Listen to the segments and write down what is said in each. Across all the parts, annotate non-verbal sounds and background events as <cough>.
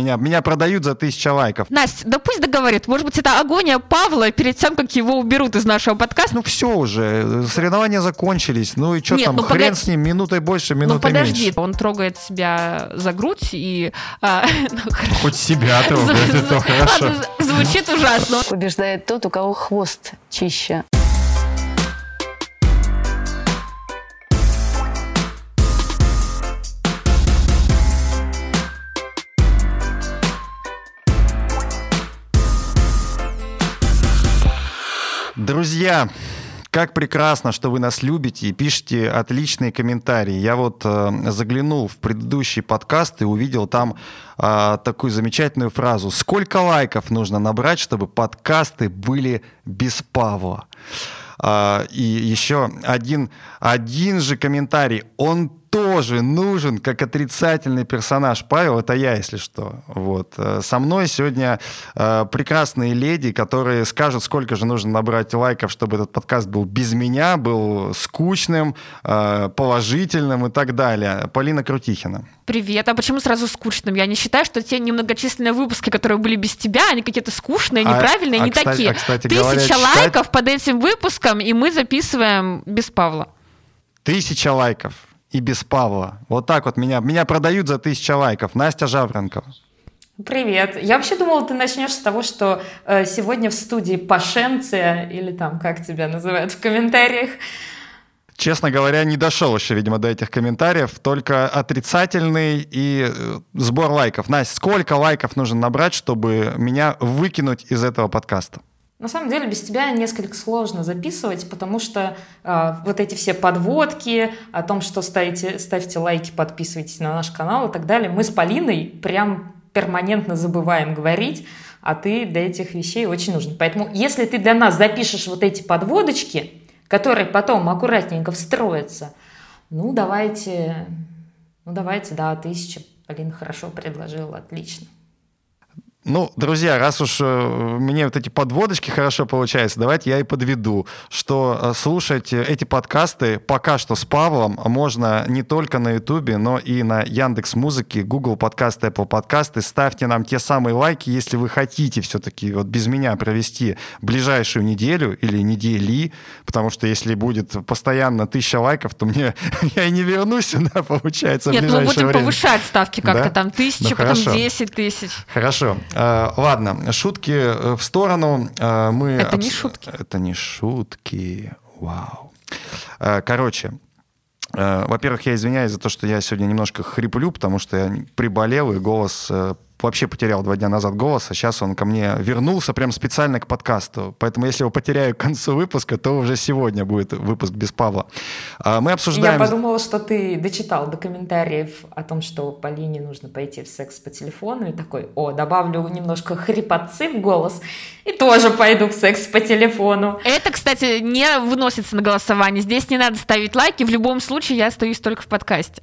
меня, меня продают за тысячу лайков. Настя, да пусть договорит. Может быть, это агония Павла перед тем, как его уберут из нашего подкаста? Ну все уже, соревнования закончились. Ну и что там, ну, хрен погоди... с ним, минутой больше, минутой ну, подожди, меньше. он трогает себя за грудь и... А, <laughs> ну, Хоть себя <laughs> трогает, это хорошо. Звучит ужасно. Побеждает тот, у кого хвост чище. Друзья, как прекрасно, что вы нас любите и пишете отличные комментарии. Я вот э, заглянул в предыдущий подкаст и увидел там э, такую замечательную фразу. Сколько лайков нужно набрать, чтобы подкасты были без Павла? Э, и еще один, один же комментарий. Он тоже нужен как отрицательный персонаж. Павел, это я, если что. Вот. Э, со мной сегодня э, прекрасные леди, которые скажут, сколько же нужно набрать лайков, чтобы этот подкаст был без меня, был скучным, э, положительным и так далее. Полина Крутихина. Привет. А почему сразу скучным? Я не считаю, что те немногочисленные выпуски, которые были без тебя, они какие-то скучные, а, неправильные, а, не а, такие. А, кстати, Тысяча говоря, читать... лайков под этим выпуском, и мы записываем без Павла. Тысяча лайков и без Павла. Вот так вот меня, меня продают за тысячу лайков. Настя Жавренкова. Привет. Я вообще думала, ты начнешь с того, что э, сегодня в студии Пашенция, или там, как тебя называют в комментариях. Честно говоря, не дошел еще, видимо, до этих комментариев. Только отрицательный и э, сбор лайков. Настя, сколько лайков нужно набрать, чтобы меня выкинуть из этого подкаста? На самом деле без тебя несколько сложно записывать, потому что э, вот эти все подводки о том, что ставите, ставьте лайки, подписывайтесь на наш канал и так далее, мы с Полиной прям перманентно забываем говорить, а ты для этих вещей очень нужен. Поэтому если ты для нас запишешь вот эти подводочки, которые потом аккуратненько встроятся, ну давайте, ну давайте, да, тысяча. Полина хорошо предложила, отлично. Ну, друзья, раз уж э, мне вот эти подводочки хорошо получаются, давайте я и подведу, что э, слушать эти подкасты пока что с Павлом можно не только на Ютубе, но и на Яндекс Музыке, Google подкасты, Apple подкасты. Ставьте нам те самые лайки, если вы хотите все-таки вот без меня провести ближайшую неделю или недели, потому что если будет постоянно тысяча лайков, то мне <laughs> я и не вернусь <laughs> сюда, получается, Нет, мы будем время. повышать ставки как-то да? там тысячу, ну, потом десять тысяч. Хорошо. Э, ладно, шутки э, в сторону. Э, мы это обс... не шутки. Это не шутки. Вау. Короче, во-первых, я извиняюсь за то, что я сегодня немножко хриплю, потому что я приболел, и голос вообще потерял два дня назад голос, а сейчас он ко мне вернулся прям специально к подкасту. Поэтому если его потеряю к концу выпуска, то уже сегодня будет выпуск без Павла. А, мы обсуждаем... Я подумала, что ты дочитал до комментариев о том, что Полине нужно пойти в секс по телефону, и такой, о, добавлю немножко хрипотцы в голос, и тоже пойду в секс по телефону. Это, кстати, не выносится на голосование. Здесь не надо ставить лайки. В любом случае я остаюсь только в подкасте.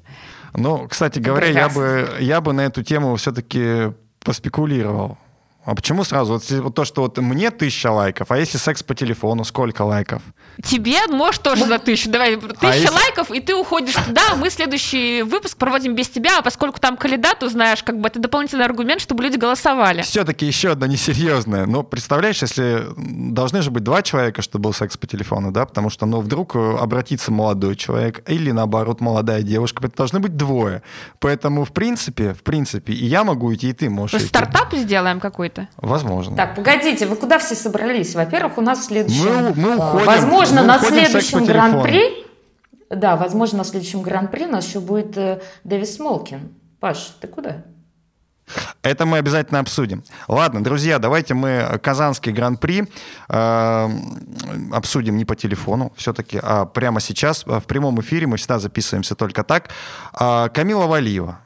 Ну, кстати говоря, я бы, я бы на эту тему все-таки поспекулировал. А почему сразу? Вот, вот то, что вот мне тысяча лайков, а если секс по телефону, сколько лайков? Тебе, может, тоже за тысячу. Давай, а тысяча а если... лайков, и ты уходишь туда. Мы следующий выпуск проводим без тебя, а поскольку там кандидат, узнаешь, как бы это дополнительный аргумент, чтобы люди голосовали. Все-таки еще одно несерьезное. Но представляешь, если должны же быть два человека, чтобы был секс по телефону, да? Потому что, ну, вдруг обратится молодой человек или, наоборот, молодая девушка. Это должны быть двое. Поэтому, в принципе, в принципе, и я могу идти, и ты можешь идти. Стартап сделаем какой-то? Это? Возможно. Так, погодите, вы куда все собрались? Во-первых, у нас следующий... Мы, мы уходим, возможно, мы на следующем гран-при... Да, возможно, на следующем гран-при у нас еще будет э, Дэвис Смолкин. Паш, ты куда? Это мы обязательно обсудим. Ладно, друзья, давайте мы Казанский гран-при э, обсудим не по телефону все-таки, а прямо сейчас в прямом эфире. Мы всегда записываемся только так. Э, Камила Валиева,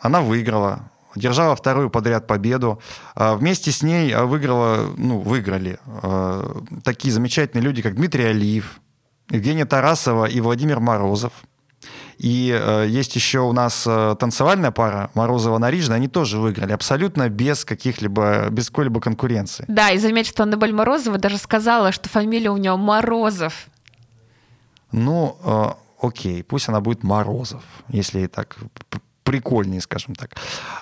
она выиграла держала вторую подряд победу. А вместе с ней а, выиграла, ну, выиграли а, такие замечательные люди, как Дмитрий Алиев, Евгения Тарасова и Владимир Морозов. И э, есть еще у нас э, танцевальная пара Морозова-Нарижна, они тоже выиграли абсолютно без каких-либо, без какой-либо конкуренции. Да, и заметь, что Аннабель Морозова даже сказала, что фамилия у нее Морозов. Ну, э, окей, пусть она будет Морозов, если так прикольнее, скажем так.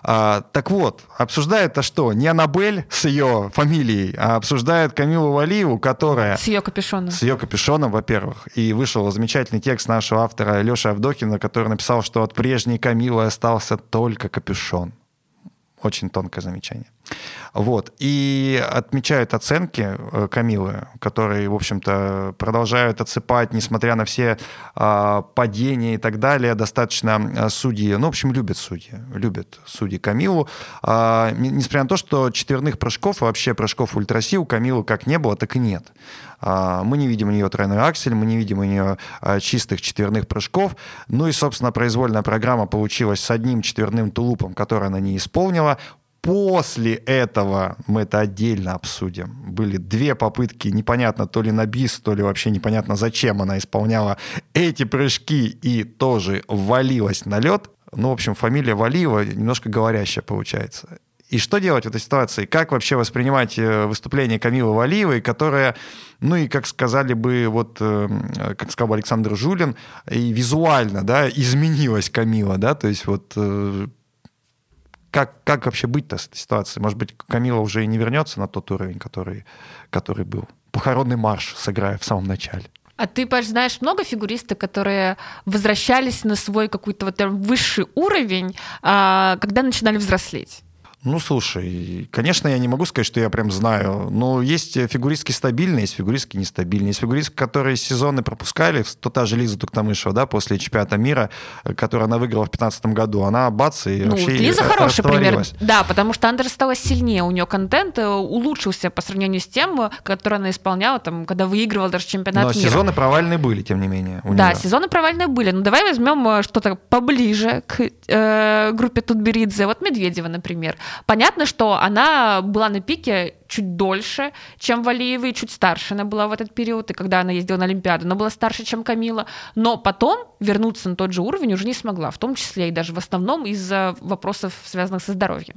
А, так вот, обсуждает это что? Не Аннабель с ее фамилией, а обсуждает Камилу Валиеву, которая... С ее капюшоном. С ее капюшоном, во-первых. И вышел замечательный текст нашего автора Леши Авдокина, который написал, что от прежней Камилы остался только капюшон. Очень тонкое замечание. Вот. И отмечают оценки э, Камилы, которые, в общем-то, продолжают отсыпать, несмотря на все э, падения и так далее. Достаточно а, судьи, ну, в общем, любят судьи, любят судьи Камилу. Э, несмотря на то, что четверных прыжков, вообще прыжков ультраси у Камилы как не было, так и нет. Мы не видим у нее тройной аксель, мы не видим у нее чистых четверных прыжков. Ну и, собственно, произвольная программа получилась с одним четверным тулупом, который она не исполнила. После этого мы это отдельно обсудим. Были две попытки, непонятно, то ли на бис, то ли вообще непонятно, зачем она исполняла эти прыжки и тоже валилась на лед. Ну, в общем, фамилия Валиева немножко говорящая получается. И что делать в этой ситуации? Как вообще воспринимать э, выступление Камилы Валиевой, которая, ну и, как сказали бы, вот, э, как сказал бы Александр Жулин, и визуально, да, изменилась Камила, да, то есть вот э, как, как вообще быть-то с этой ситуацией? Может быть, Камила уже и не вернется на тот уровень, который, который был. Похоронный марш сыграя в самом начале. А ты, Паш, знаешь много фигуристов, которые возвращались на свой какой-то вот высший уровень, а, когда начинали взрослеть? Ну, слушай, конечно, я не могу сказать, что я прям знаю, но есть фигуристки стабильные, есть фигуристки нестабильные. Есть фигуристки, которые сезоны пропускали, то та же Лиза Туктамышева, да, после чемпионата мира, который она выиграла в 2015 году, она бац, и ну, вообще Лиза хороший пример, да, потому что Андер стала сильнее, у нее контент э, улучшился по сравнению с тем, который она исполняла, там, когда выигрывала даже чемпионат но мира. Но сезоны провальные были, тем не менее. да, нее. сезоны провальные были. Ну, давай возьмем э, что-то поближе к э, группе Тутберидзе. Вот Медведева, например. Понятно, что она была на пике чуть дольше, чем Валиева, и чуть старше она была в этот период, и когда она ездила на Олимпиаду, она была старше, чем Камила, но потом вернуться на тот же уровень уже не смогла, в том числе и даже в основном из-за вопросов, связанных со здоровьем.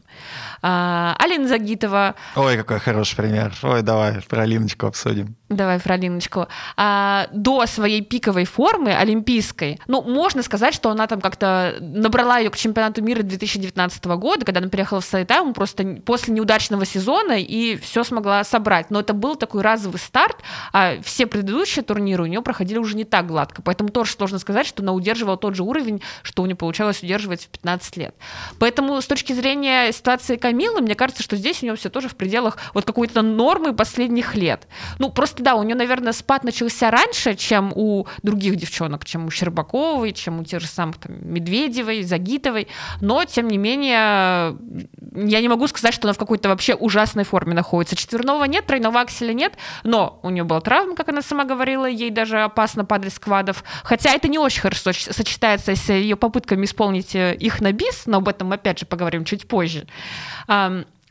А, Алина Загитова... Ой, какой хороший пример. Ой, давай про Алиночку обсудим. Давай про Алиночку. А, до своей пиковой формы, олимпийской, ну, можно сказать, что она там как-то набрала ее к чемпионату мира 2019 года, когда она приехала в Сайтайму просто после неудачного сезона и все смогла собрать. Но это был такой разовый старт, а все предыдущие турниры у нее проходили уже не так гладко. Поэтому тоже сложно сказать, что она удерживала тот же уровень, что у нее получалось удерживать в 15 лет. Поэтому с точки зрения ситуации Камилы, мне кажется, что здесь у нее все тоже в пределах вот какой-то нормы последних лет. Ну, просто да, у нее, наверное, спад начался раньше, чем у других девчонок, чем у Щербаковой, чем у тех же самых там, Медведевой, Загитовой. Но, тем не менее, я не могу сказать, что она в какой-то вообще ужасной форме находится. Четверного нет, тройного акселя нет, но у нее была травма, как она сама говорила, ей даже опасно падать с квадов. Хотя это не очень хорошо сочетается с ее попытками исполнить э, их на бис, но об этом опять же поговорим чуть позже.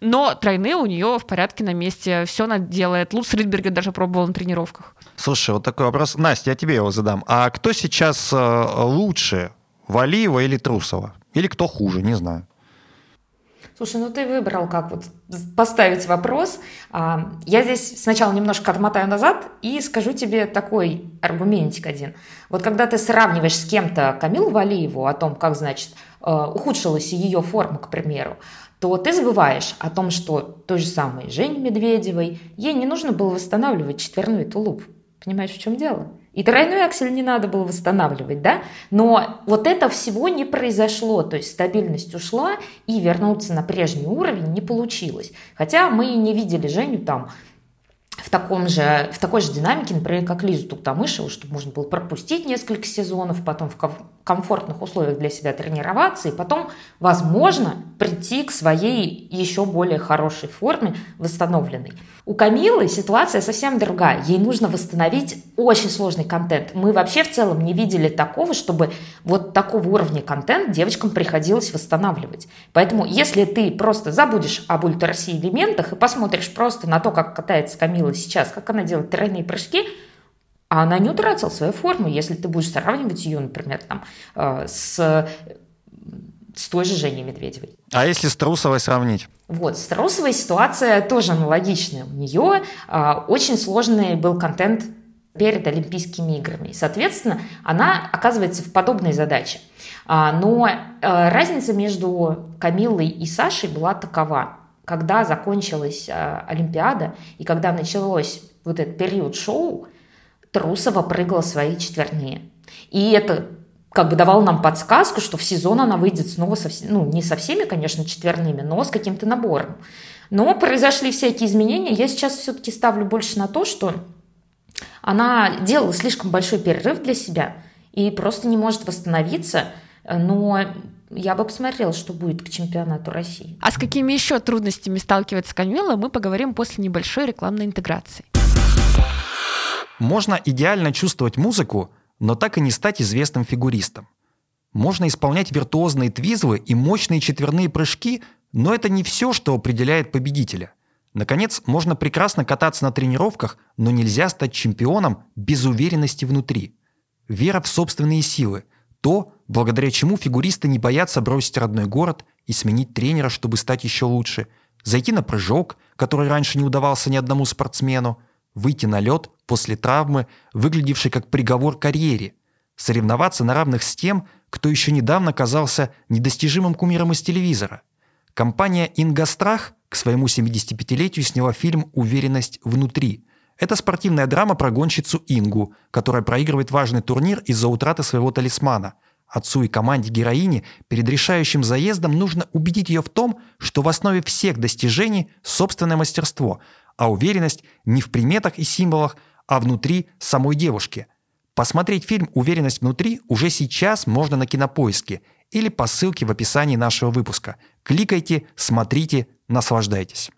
Но тройные у нее в порядке на месте, все она делает. Луц Ридберга даже пробовал на тренировках. Слушай, вот такой вопрос. Настя, я тебе его задам. А кто сейчас э, лучше, Валиева или Трусова? Или кто хуже, не знаю. Слушай, ну ты выбрал, как вот поставить вопрос. А, я здесь сначала немножко отмотаю назад и скажу тебе такой аргументик один. Вот когда ты сравниваешь с кем-то Камилу Валиеву о том, как, значит, э, ухудшилась ее форма, к примеру, то ты забываешь о том, что той же самой Жене Медведевой ей не нужно было восстанавливать четверной тулуп. Понимаешь, в чем дело? И тройной аксель не надо было восстанавливать, да? Но вот это всего не произошло, то есть стабильность ушла, и вернуться на прежний уровень не получилось. Хотя мы не видели Женю там в, таком же, в такой же динамике, например, как Лизу Туктамышеву, чтобы можно было пропустить несколько сезонов, потом в комфортных условиях для себя тренироваться, и потом, возможно, прийти к своей еще более хорошей форме, восстановленной. У Камилы ситуация совсем другая. Ей нужно восстановить очень сложный контент. Мы вообще в целом не видели такого, чтобы вот такого уровня контент девочкам приходилось восстанавливать. Поэтому если ты просто забудешь об ультраси элементах и посмотришь просто на то, как катается Камила сейчас, как она делает тройные прыжки, а она не утратила свою форму, если ты будешь сравнивать ее, например, там, э, с с той же Женей Медведевой. А если с Трусовой сравнить? Вот, с Трусовой ситуация тоже аналогичная. У нее а, очень сложный был контент перед Олимпийскими играми. соответственно, она оказывается в подобной задаче. А, но э, разница между Камиллой и Сашей была такова. Когда закончилась э, Олимпиада и когда началось вот этот период шоу, Трусова прыгала свои четверные. И это как бы давал нам подсказку, что в сезон она выйдет снова со, ну, не со всеми, конечно, четверными, но с каким-то набором. Но произошли всякие изменения. Я сейчас все-таки ставлю больше на то, что она делала слишком большой перерыв для себя и просто не может восстановиться. Но я бы посмотрела, что будет к чемпионату России. А с какими еще трудностями сталкивается Камила, мы поговорим после небольшой рекламной интеграции. Можно идеально чувствовать музыку, но так и не стать известным фигуристом. Можно исполнять виртуозные твизлы и мощные четверные прыжки, но это не все, что определяет победителя. Наконец, можно прекрасно кататься на тренировках, но нельзя стать чемпионом без уверенности внутри. Вера в собственные силы – то, благодаря чему фигуристы не боятся бросить родной город и сменить тренера, чтобы стать еще лучше, зайти на прыжок, который раньше не удавался ни одному спортсмену, выйти на лед после травмы, выглядевшей как приговор карьере, соревноваться на равных с тем, кто еще недавно казался недостижимым кумиром из телевизора. Компания «Ингострах» к своему 75-летию сняла фильм «Уверенность внутри». Это спортивная драма про гонщицу Ингу, которая проигрывает важный турнир из-за утраты своего талисмана. Отцу и команде героини перед решающим заездом нужно убедить ее в том, что в основе всех достижений собственное мастерство – а уверенность не в приметах и символах, а внутри самой девушки. Посмотреть фильм «Уверенность внутри» уже сейчас можно на Кинопоиске или по ссылке в описании нашего выпуска. Кликайте, смотрите, наслаждайтесь.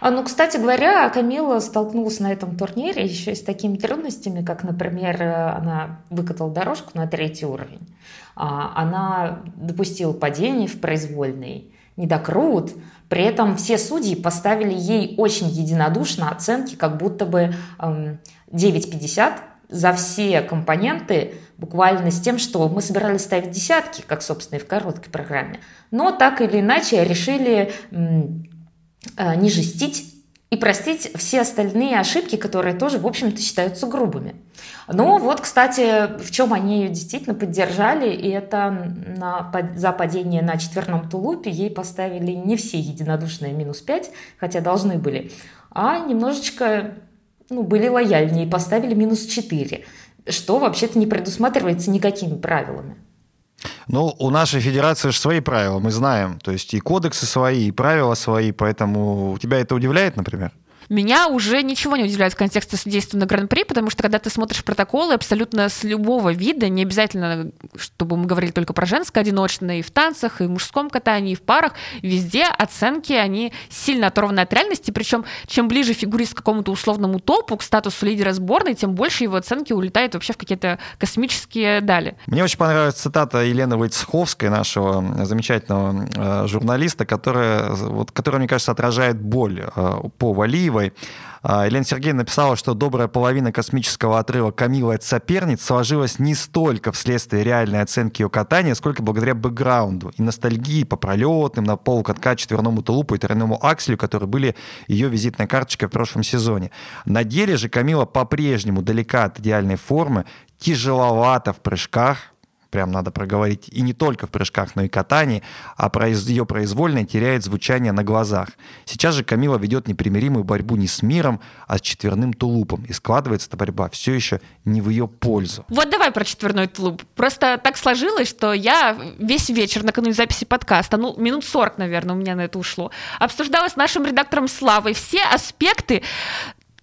А, ну, кстати говоря, Камила столкнулась на этом турнире еще с такими трудностями, как, например, она выкатала дорожку на третий уровень. А, она допустила падение в произвольный недокрут, при этом все судьи поставили ей очень единодушно оценки, как будто бы эм, 9,50 за все компоненты, буквально с тем, что мы собирались ставить десятки, как, собственно, и в короткой программе. Но так или иначе решили э, не жестить и простить все остальные ошибки, которые тоже, в общем-то, считаются грубыми. Ну вот, кстати, в чем они ее действительно поддержали, и это на, за падение на четверном тулупе ей поставили не все единодушные минус 5, хотя должны были, а немножечко ну, были лояльнее и поставили минус 4, что вообще-то не предусматривается никакими правилами. Ну, у нашей федерации же свои правила, мы знаем. То есть и кодексы свои, и правила свои, поэтому тебя это удивляет, например? Меня уже ничего не удивляет в контексте судейства на Гран-при, потому что когда ты смотришь протоколы абсолютно с любого вида, не обязательно, чтобы мы говорили только про женское одиночное, и в танцах, и в мужском катании, и в парах, везде оценки, они сильно оторваны от реальности, причем чем ближе фигурист к какому-то условному топу, к статусу лидера сборной, тем больше его оценки улетают вообще в какие-то космические дали. Мне очень понравилась цитата Елены Войцеховской, нашего замечательного э, журналиста, которая, вот, которая, мне кажется, отражает боль э, по Валиеву, Васильевой. А, Елена Сергеевна написала, что добрая половина космического отрыва Камилы от соперниц сложилась не столько вследствие реальной оценки ее катания, сколько благодаря бэкграунду и ностальгии по пролетным на полукатка четверному тулупу и тройному акселю, которые были ее визитной карточкой в прошлом сезоне. На деле же Камила по-прежнему далека от идеальной формы, тяжеловато в прыжках, прям надо проговорить, и не только в прыжках, но и катании, а ее произвольное теряет звучание на глазах. Сейчас же Камила ведет непримиримую борьбу не с миром, а с четверным тулупом, и складывается эта борьба все еще не в ее пользу. Вот давай про четверной тулуп. Просто так сложилось, что я весь вечер накануне записи подкаста, ну, минут 40, наверное, у меня на это ушло, обсуждала с нашим редактором Славой все аспекты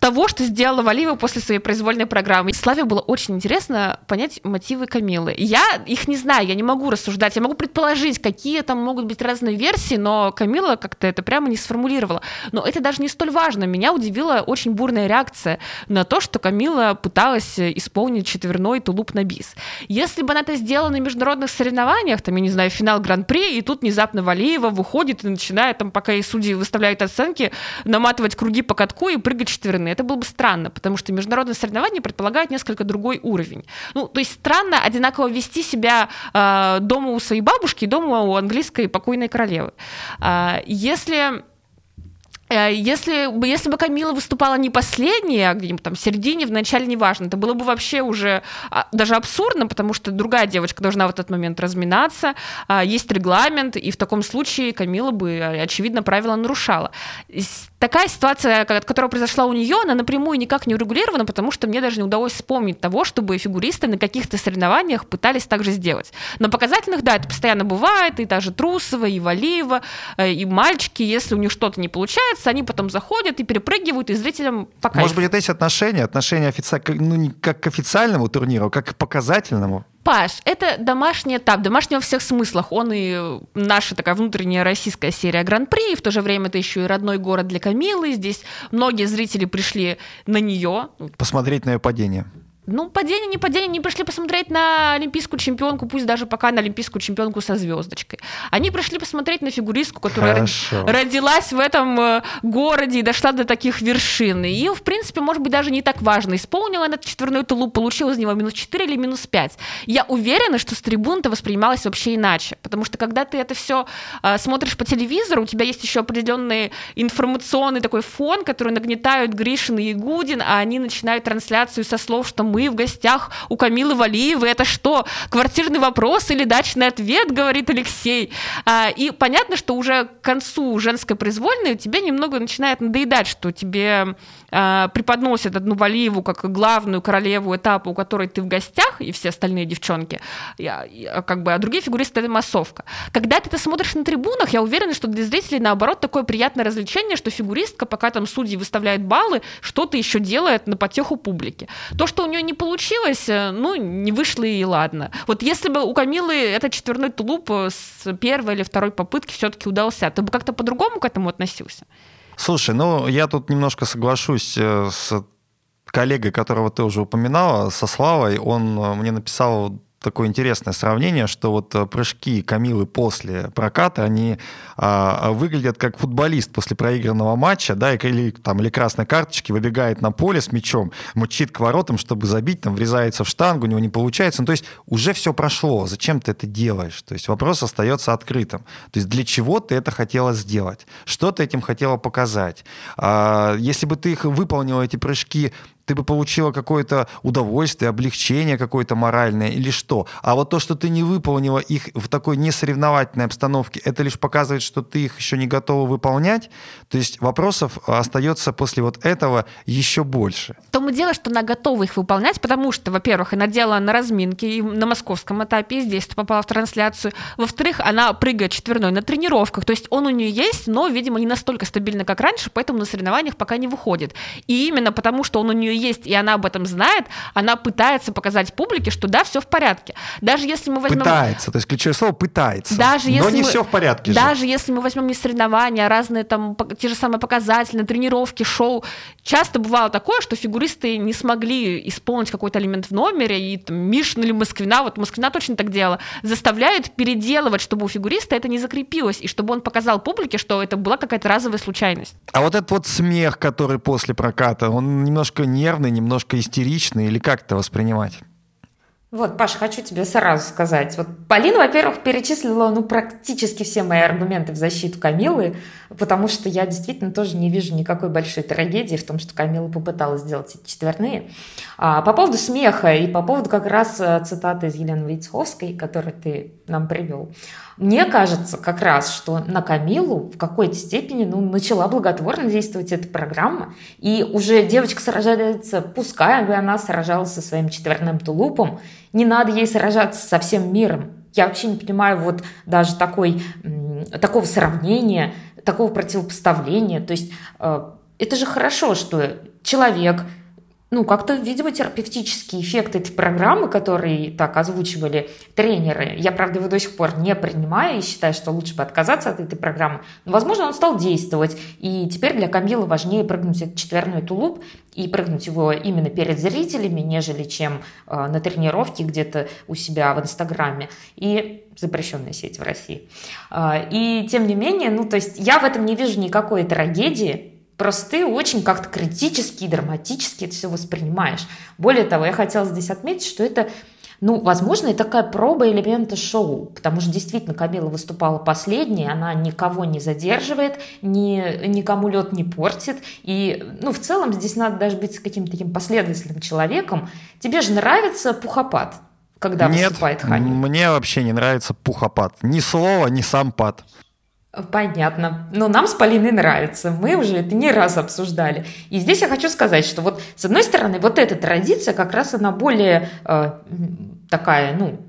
того, что сделала Валиева после своей произвольной программы. Славе было очень интересно понять мотивы Камилы. Я их не знаю, я не могу рассуждать, я могу предположить, какие там могут быть разные версии, но Камила как-то это прямо не сформулировала. Но это даже не столь важно. Меня удивила очень бурная реакция на то, что Камила пыталась исполнить четверной тулуп на бис. Если бы она это сделала на международных соревнованиях, там, я не знаю, финал Гран-при, и тут внезапно Валиева выходит и начинает, там, пока и судьи выставляют оценки, наматывать круги по катку и прыгать четверные это было бы странно, потому что международные соревнования предполагают несколько другой уровень. Ну, то есть странно одинаково вести себя э, дома у своей бабушки и дома у английской покойной королевы. Э, если если, если бы Камила выступала не последняя, а где-нибудь там в середине, в начале, неважно, это было бы вообще уже а, даже абсурдно, потому что другая девочка должна в этот момент разминаться, а, есть регламент, и в таком случае Камила бы, а, очевидно, правила нарушала. Такая ситуация, которая произошла у нее, она напрямую никак не урегулирована, потому что мне даже не удалось вспомнить того, чтобы фигуристы на каких-то соревнованиях пытались так же сделать. На показательных, да, это постоянно бывает, и даже Трусова, и Валиева, э, и мальчики, если у них что-то не получается, нравится, они потом заходят и перепрыгивают, и зрителям пока. Может быть, это есть отношения, отношения офици... ну, не как к официальному турниру, а как к показательному? Паш, это домашний этап, домашний во всех смыслах. Он и наша такая внутренняя российская серия Гран-при, и в то же время это еще и родной город для Камилы. Здесь многие зрители пришли на нее. Посмотреть на ее падение. Ну, падение, не падение, они пришли посмотреть на олимпийскую чемпионку, пусть даже пока на олимпийскую чемпионку со звездочкой. Они пришли посмотреть на фигуристку, которая Хорошо. родилась в этом э, городе и дошла до таких вершин. И, в принципе, может быть, даже не так важно, исполнила она четверной тулуп, получила из него минус 4 или минус 5. Я уверена, что с трибун это воспринималось вообще иначе, потому что когда ты это все э, смотришь по телевизору, у тебя есть еще определенный информационный такой фон, который нагнетают Гришин и Ягудин, а они начинают трансляцию со слов, что мы в гостях у Камилы Валиевой. Это что, квартирный вопрос или дачный ответ, говорит Алексей. А, и понятно, что уже к концу женской произвольной тебе немного начинает надоедать, что тебе а, преподносят одну Валиеву как главную королеву этапа, у которой ты в гостях, и все остальные девчонки, а, как бы, а другие фигуристы — это массовка. Когда ты это смотришь на трибунах, я уверена, что для зрителей, наоборот, такое приятное развлечение, что фигуристка, пока там судьи выставляют баллы, что-то еще делает на потеху публики. То, что у нее не получилось, э, ну, не вышло и ладно. Вот если бы у Камилы этот четверной тулуп э, с первой или второй попытки все-таки удался, ты бы как-то по-другому к этому относился? Слушай, ну, я тут немножко соглашусь э, с коллегой, которого ты уже упоминала, со Славой. Он мне написал такое интересное сравнение, что вот э, прыжки Камилы после проката, они а, выглядят как футболист после проигранного матча, да, или, там, или красной карточки, выбегает на поле с мячом, мучит к воротам, чтобы забить, там, врезается в штангу, у него не получается. Ну, то есть уже все прошло, зачем ты это делаешь? То есть вопрос остается открытым. То есть для чего ты это хотела сделать? Что ты этим хотела показать? А, если бы ты их выполнила, эти прыжки, ты бы получила какое-то удовольствие, облегчение какое-то моральное или что. А вот то, что ты не выполнила их в такой несоревновательной обстановке, это лишь показывает, что ты их еще не готова выполнять. То есть вопросов остается после вот этого еще больше. В том и дело, что она готова их выполнять, потому что, во-первых, она делала на разминке и на московском этапе, и здесь попала в трансляцию. Во-вторых, она прыгает четверной на тренировках. То есть он у нее есть, но, видимо, не настолько стабильно, как раньше, поэтому на соревнованиях пока не выходит. И именно потому, что он у нее есть, и она об этом знает, она пытается показать публике, что да, все в порядке. Даже если мы возьмем... Пытается, то есть ключевое слово пытается. Даже если но не мы... все в порядке Даже же. если мы возьмем не соревнования, а разные там те же самые показатели, тренировки, шоу, часто бывало такое, что фигуристы не смогли исполнить какой-то элемент в номере, и там, Мишин или Москвина, вот Москвина точно так делала, заставляют переделывать, чтобы у фигуриста это не закрепилось, и чтобы он показал публике, что это была какая-то разовая случайность. А вот этот вот смех, который после проката, он немножко не нервный, немножко истеричный, или как это воспринимать? Вот, Паша, хочу тебе сразу сказать. Вот Полина, во-первых, перечислила ну, практически все мои аргументы в защиту Камилы, потому что я действительно тоже не вижу никакой большой трагедии в том, что Камила попыталась сделать эти четверные. А, по поводу смеха и по поводу как раз э, цитаты из Елены Войцеховской, которую ты нам привел. Мне кажется как раз, что на Камилу в какой-то степени ну, начала благотворно действовать эта программа, и уже девочка сражается, пускай бы она сражалась со своим четверным тулупом, не надо ей сражаться со всем миром. Я вообще не понимаю вот даже такой, такого сравнения, такого противопоставления. То есть э, это же хорошо, что человек – ну, как-то, видимо, терапевтический эффект этой программы, которые так озвучивали тренеры, я, правда, его до сих пор не принимаю и считаю, что лучше бы отказаться от этой программы, но, возможно, он стал действовать, и теперь для Камилы важнее прыгнуть этот четверной тулуп и прыгнуть его именно перед зрителями, нежели чем э, на тренировке где-то у себя в Инстаграме. И запрещенная сеть в России. Э, и тем не менее, ну, то есть я в этом не вижу никакой трагедии, Просто ты очень как-то критически и драматически это все воспринимаешь. Более того, я хотела здесь отметить, что это Ну, возможно, и такая проба элемента шоу, потому что действительно Камила выступала последней, она никого не задерживает, ни, никому лед не портит. И, ну, в целом здесь надо даже быть каким-то таким последовательным человеком. Тебе же нравится пухопад, когда Нет, выступает Ханя? мне вообще не нравится пухопад. Ни слова, ни сам пад. Понятно. Но нам с Полиной нравится. Мы уже это не раз обсуждали. И здесь я хочу сказать, что вот с одной стороны, вот эта традиция как раз она более э, такая, ну,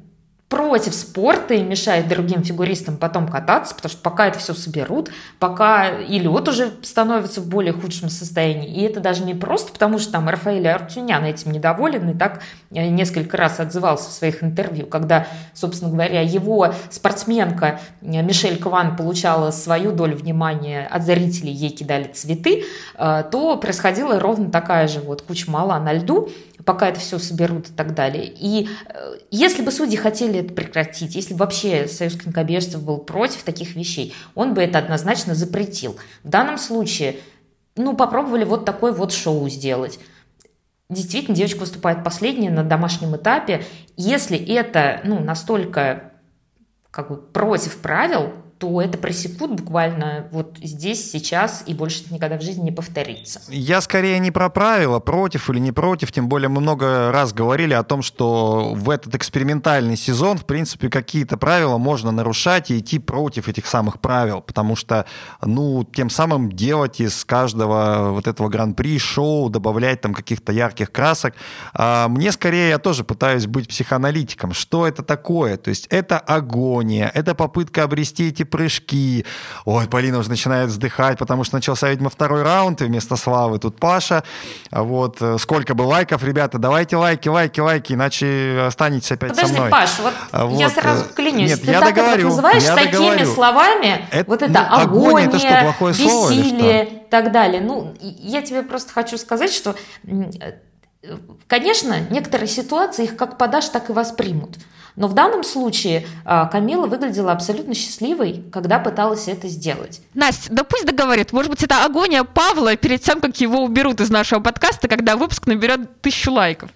против спорта и мешает другим фигуристам потом кататься, потому что пока это все соберут, пока и лед уже становится в более худшем состоянии. И это даже не просто потому, что там Рафаэль Артюнян этим недоволен и так э, несколько раз отзывался в своих интервью, когда, собственно говоря, его спортсменка э, Мишель Кван получала свою долю внимания от зрителей, ей кидали цветы, э, то происходила ровно такая же вот куча мала на льду, пока это все соберут и так далее. И э, если бы судьи хотели это прекратить, если бы вообще Союз конькобежцев был против таких вещей, он бы это однозначно запретил. В данном случае, ну, попробовали вот такое вот шоу сделать. Действительно, девочка выступает последняя на домашнем этапе. Если это, ну, настолько как бы против правил, то это просекут буквально вот здесь, сейчас, и больше никогда в жизни не повторится. Я скорее не про правила, против или не против, тем более мы много раз говорили о том, что в этот экспериментальный сезон, в принципе, какие-то правила можно нарушать и идти против этих самых правил, потому что, ну, тем самым делать из каждого вот этого гран-при шоу, добавлять там каких-то ярких красок. А мне скорее, я тоже пытаюсь быть психоаналитиком. Что это такое? То есть это агония, это попытка обрести эти прыжки. Ой, Полина уже начинает вздыхать, потому что начался, видимо, второй раунд, и вместо Славы тут Паша. Вот, э, сколько бы лайков, ребята, давайте лайки, лайки, лайки, иначе останетесь опять Подожди, со мной. Паш, вот, вот я сразу вклинюсь. Нет, Ты я так договорю, это называешь я такими договорю. словами, Это, вот это ну, агония, агония, это что, плохое слово или бессилие что? и так далее. Ну, я тебе просто хочу сказать, что, конечно, некоторые ситуации их как подашь, так и воспримут. Но в данном случае а, Камила выглядела абсолютно счастливой, когда пыталась это сделать. Настя, да пусть договорит. Может быть, это агония Павла перед тем, как его уберут из нашего подкаста, когда выпуск наберет тысячу лайков.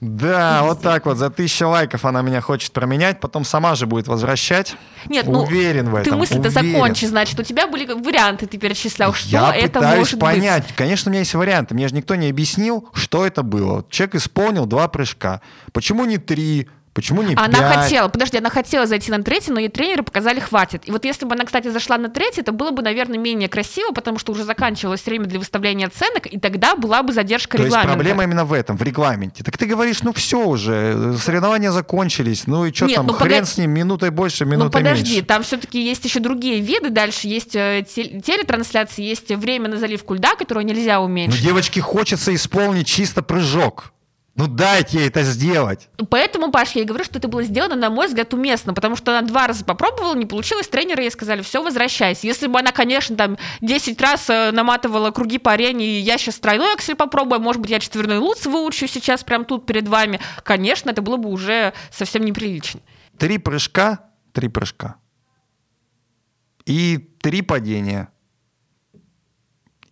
Да, вот так вот, за тысячу лайков она меня хочет променять, потом сама же будет возвращать. Нет, ну, уверен в этом. Ты мысль-то закончи, значит, у тебя были варианты, ты перечислял, что Я это пытаюсь может понять. быть. Конечно, у меня есть варианты. Мне же никто не объяснил, что это было. Человек исполнил два прыжка. Почему не три? Почему не Она пять? хотела, подожди, она хотела зайти на третий, но ей тренеры показали хватит. И вот если бы она, кстати, зашла на третий, это было бы, наверное, менее красиво, потому что уже заканчивалось время для выставления оценок, и тогда была бы задержка То есть регламента. проблема именно в этом, в регламенте. Так ты говоришь, ну все уже, соревнования закончились, ну и что там, ну хрен погоди. с ним, минутой больше, Ну минутой подожди, меньше. там все-таки есть еще другие виды. Дальше есть э, те- телетрансляции, есть время на заливку льда, которое нельзя Ну уменьшить. девочке хочется исполнить чисто прыжок. Ну дайте ей это сделать. Поэтому, Паш, я и говорю, что это было сделано, на мой взгляд, уместно, потому что она два раза попробовала, не получилось, тренеры ей сказали, все, возвращайся. Если бы она, конечно, там 10 раз э, наматывала круги по арене, и я сейчас тройной аксель попробую, может быть, я четверной луц выучу сейчас прям тут перед вами, конечно, это было бы уже совсем неприлично. Три прыжка, три прыжка. И три падения.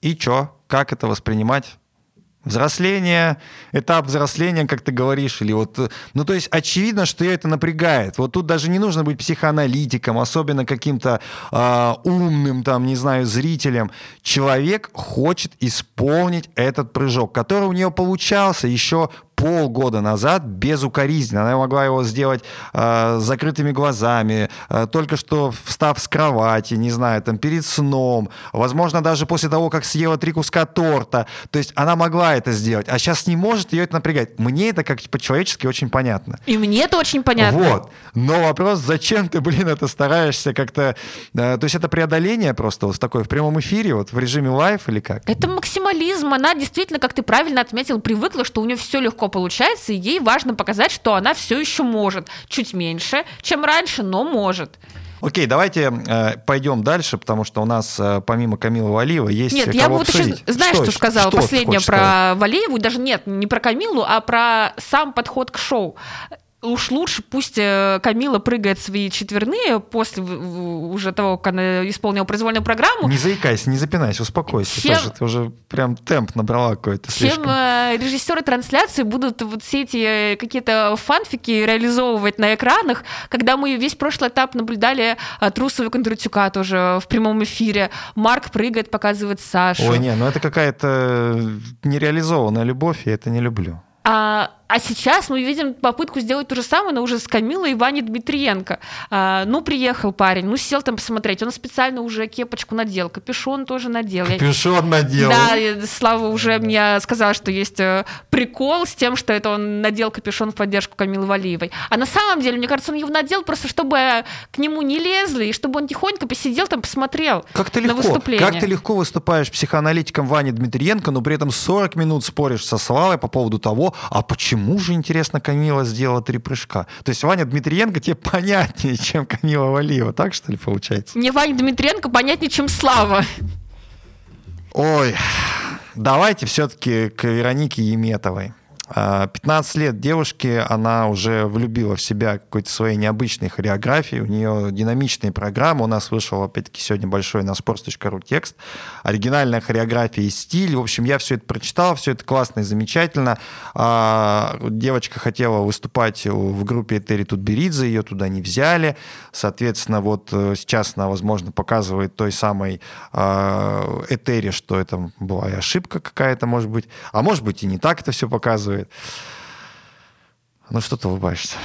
И чё? Как это воспринимать? Взросление, этап взросления, как ты говоришь, или вот, э, ну то есть очевидно, что ее это напрягает. Вот тут даже не нужно быть психоаналитиком, особенно каким-то а, умным, там, не знаю, зрителем. Человек хочет исполнить этот прыжок, который у нее получался еще полгода назад безукоризненно. Она могла его сделать э, с закрытыми глазами, э, только что встав с кровати, не знаю, там перед сном, возможно, даже после того, как съела три куска торта. То есть она могла это сделать, а сейчас не может, ее это напрягает. Мне это как по-человечески очень понятно. И мне это очень понятно. Вот. Но вопрос, зачем ты, блин, это стараешься как-то... э, то есть это преодоление просто вот в такой, в прямом эфире, вот в режиме live или как? Это максимализм. Она действительно, как ты правильно отметил, привыкла, что у нее все легко получается, и ей важно показать, что она все еще может. Чуть меньше, чем раньше, но может. Окей, давайте э, пойдем дальше, потому что у нас э, помимо Камилы Валиева есть Нет, кого я бы вот еще, знаешь, что, еще? сказала Что последнее про сказать? Валееву, даже нет, не про Камилу, а про сам подход к шоу. Уж лучше пусть э, Камила прыгает свои четверные после уже того, как она исполнила произвольную программу. Не заикайся, не запинайся, успокойся. Чем, тоже, ты уже прям темп набрала какой-то слишком. Чем э, режиссеры трансляции будут вот все эти какие-то фанфики реализовывать на экранах, когда мы весь прошлый этап наблюдали э, Трусова и Кондратюка тоже в прямом эфире. Марк прыгает, показывает Сашу. Ой, не, ну это какая-то нереализованная любовь, я это не люблю. А, а сейчас мы видим попытку сделать то же самое, но уже с Камилой и Ваней Дмитриенко. А, ну, приехал парень, ну, сел там посмотреть. Он специально уже кепочку надел, капюшон тоже надел. Капюшон надел? Да, Слава уже мне сказала, что есть э, прикол с тем, что это он надел капюшон в поддержку Камилы Валиевой. А на самом деле, мне кажется, он его надел просто, чтобы к нему не лезли, и чтобы он тихонько посидел там, посмотрел как ты легко, на выступление. Как ты легко выступаешь психоаналитиком Вани Дмитриенко, но при этом 40 минут споришь со Славой по поводу того, а почему же, интересно, Камила сделала три прыжка? То есть Ваня Дмитриенко тебе понятнее, чем Камила Валиева, так что ли получается? Мне Ваня Дмитриенко понятнее, чем Слава. Ой, давайте все-таки к Веронике Еметовой. 15 а, лет девушки, она уже влюбила в себя какой-то своей необычной хореографии, у нее динамичные программы, у нас вышел, опять-таки, сегодня большой на sports.ru текст, оригинальная хореография и стиль, в общем, я все это прочитал, все это классно и замечательно. А, девочка хотела выступать в группе Этери Тутберидзе, ее туда не взяли, соответственно, вот э, сейчас она, возможно, показывает той самой а, Этери, что это была ошибка какая-то, может быть, а может быть и не так это все показывает, делает. Ну что ты улыбаешься?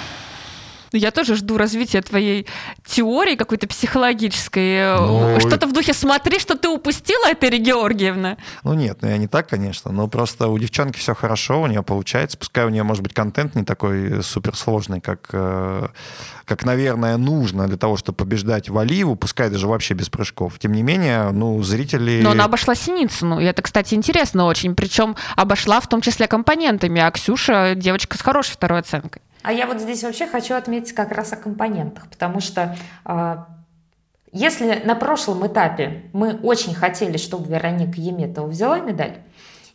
Я тоже жду развития твоей теории какой-то психологической. Ну, Что-то в духе «смотри, что ты упустила, Этери Георгиевна». Ну нет, ну я не так, конечно. Но просто у девчонки все хорошо, у нее получается. Пускай у нее, может быть, контент не такой суперсложный, как, э, как, наверное, нужно для того, чтобы побеждать Валиеву, пускай даже вообще без прыжков. Тем не менее, ну, зрители... Но она обошла Синицыну, и это, кстати, интересно очень. Причем обошла в том числе компонентами, а Ксюша девочка с хорошей второй оценкой. А я вот здесь вообще хочу отметить как раз о компонентах, потому что а, если на прошлом этапе мы очень хотели, чтобы Вероника Еметова взяла медаль,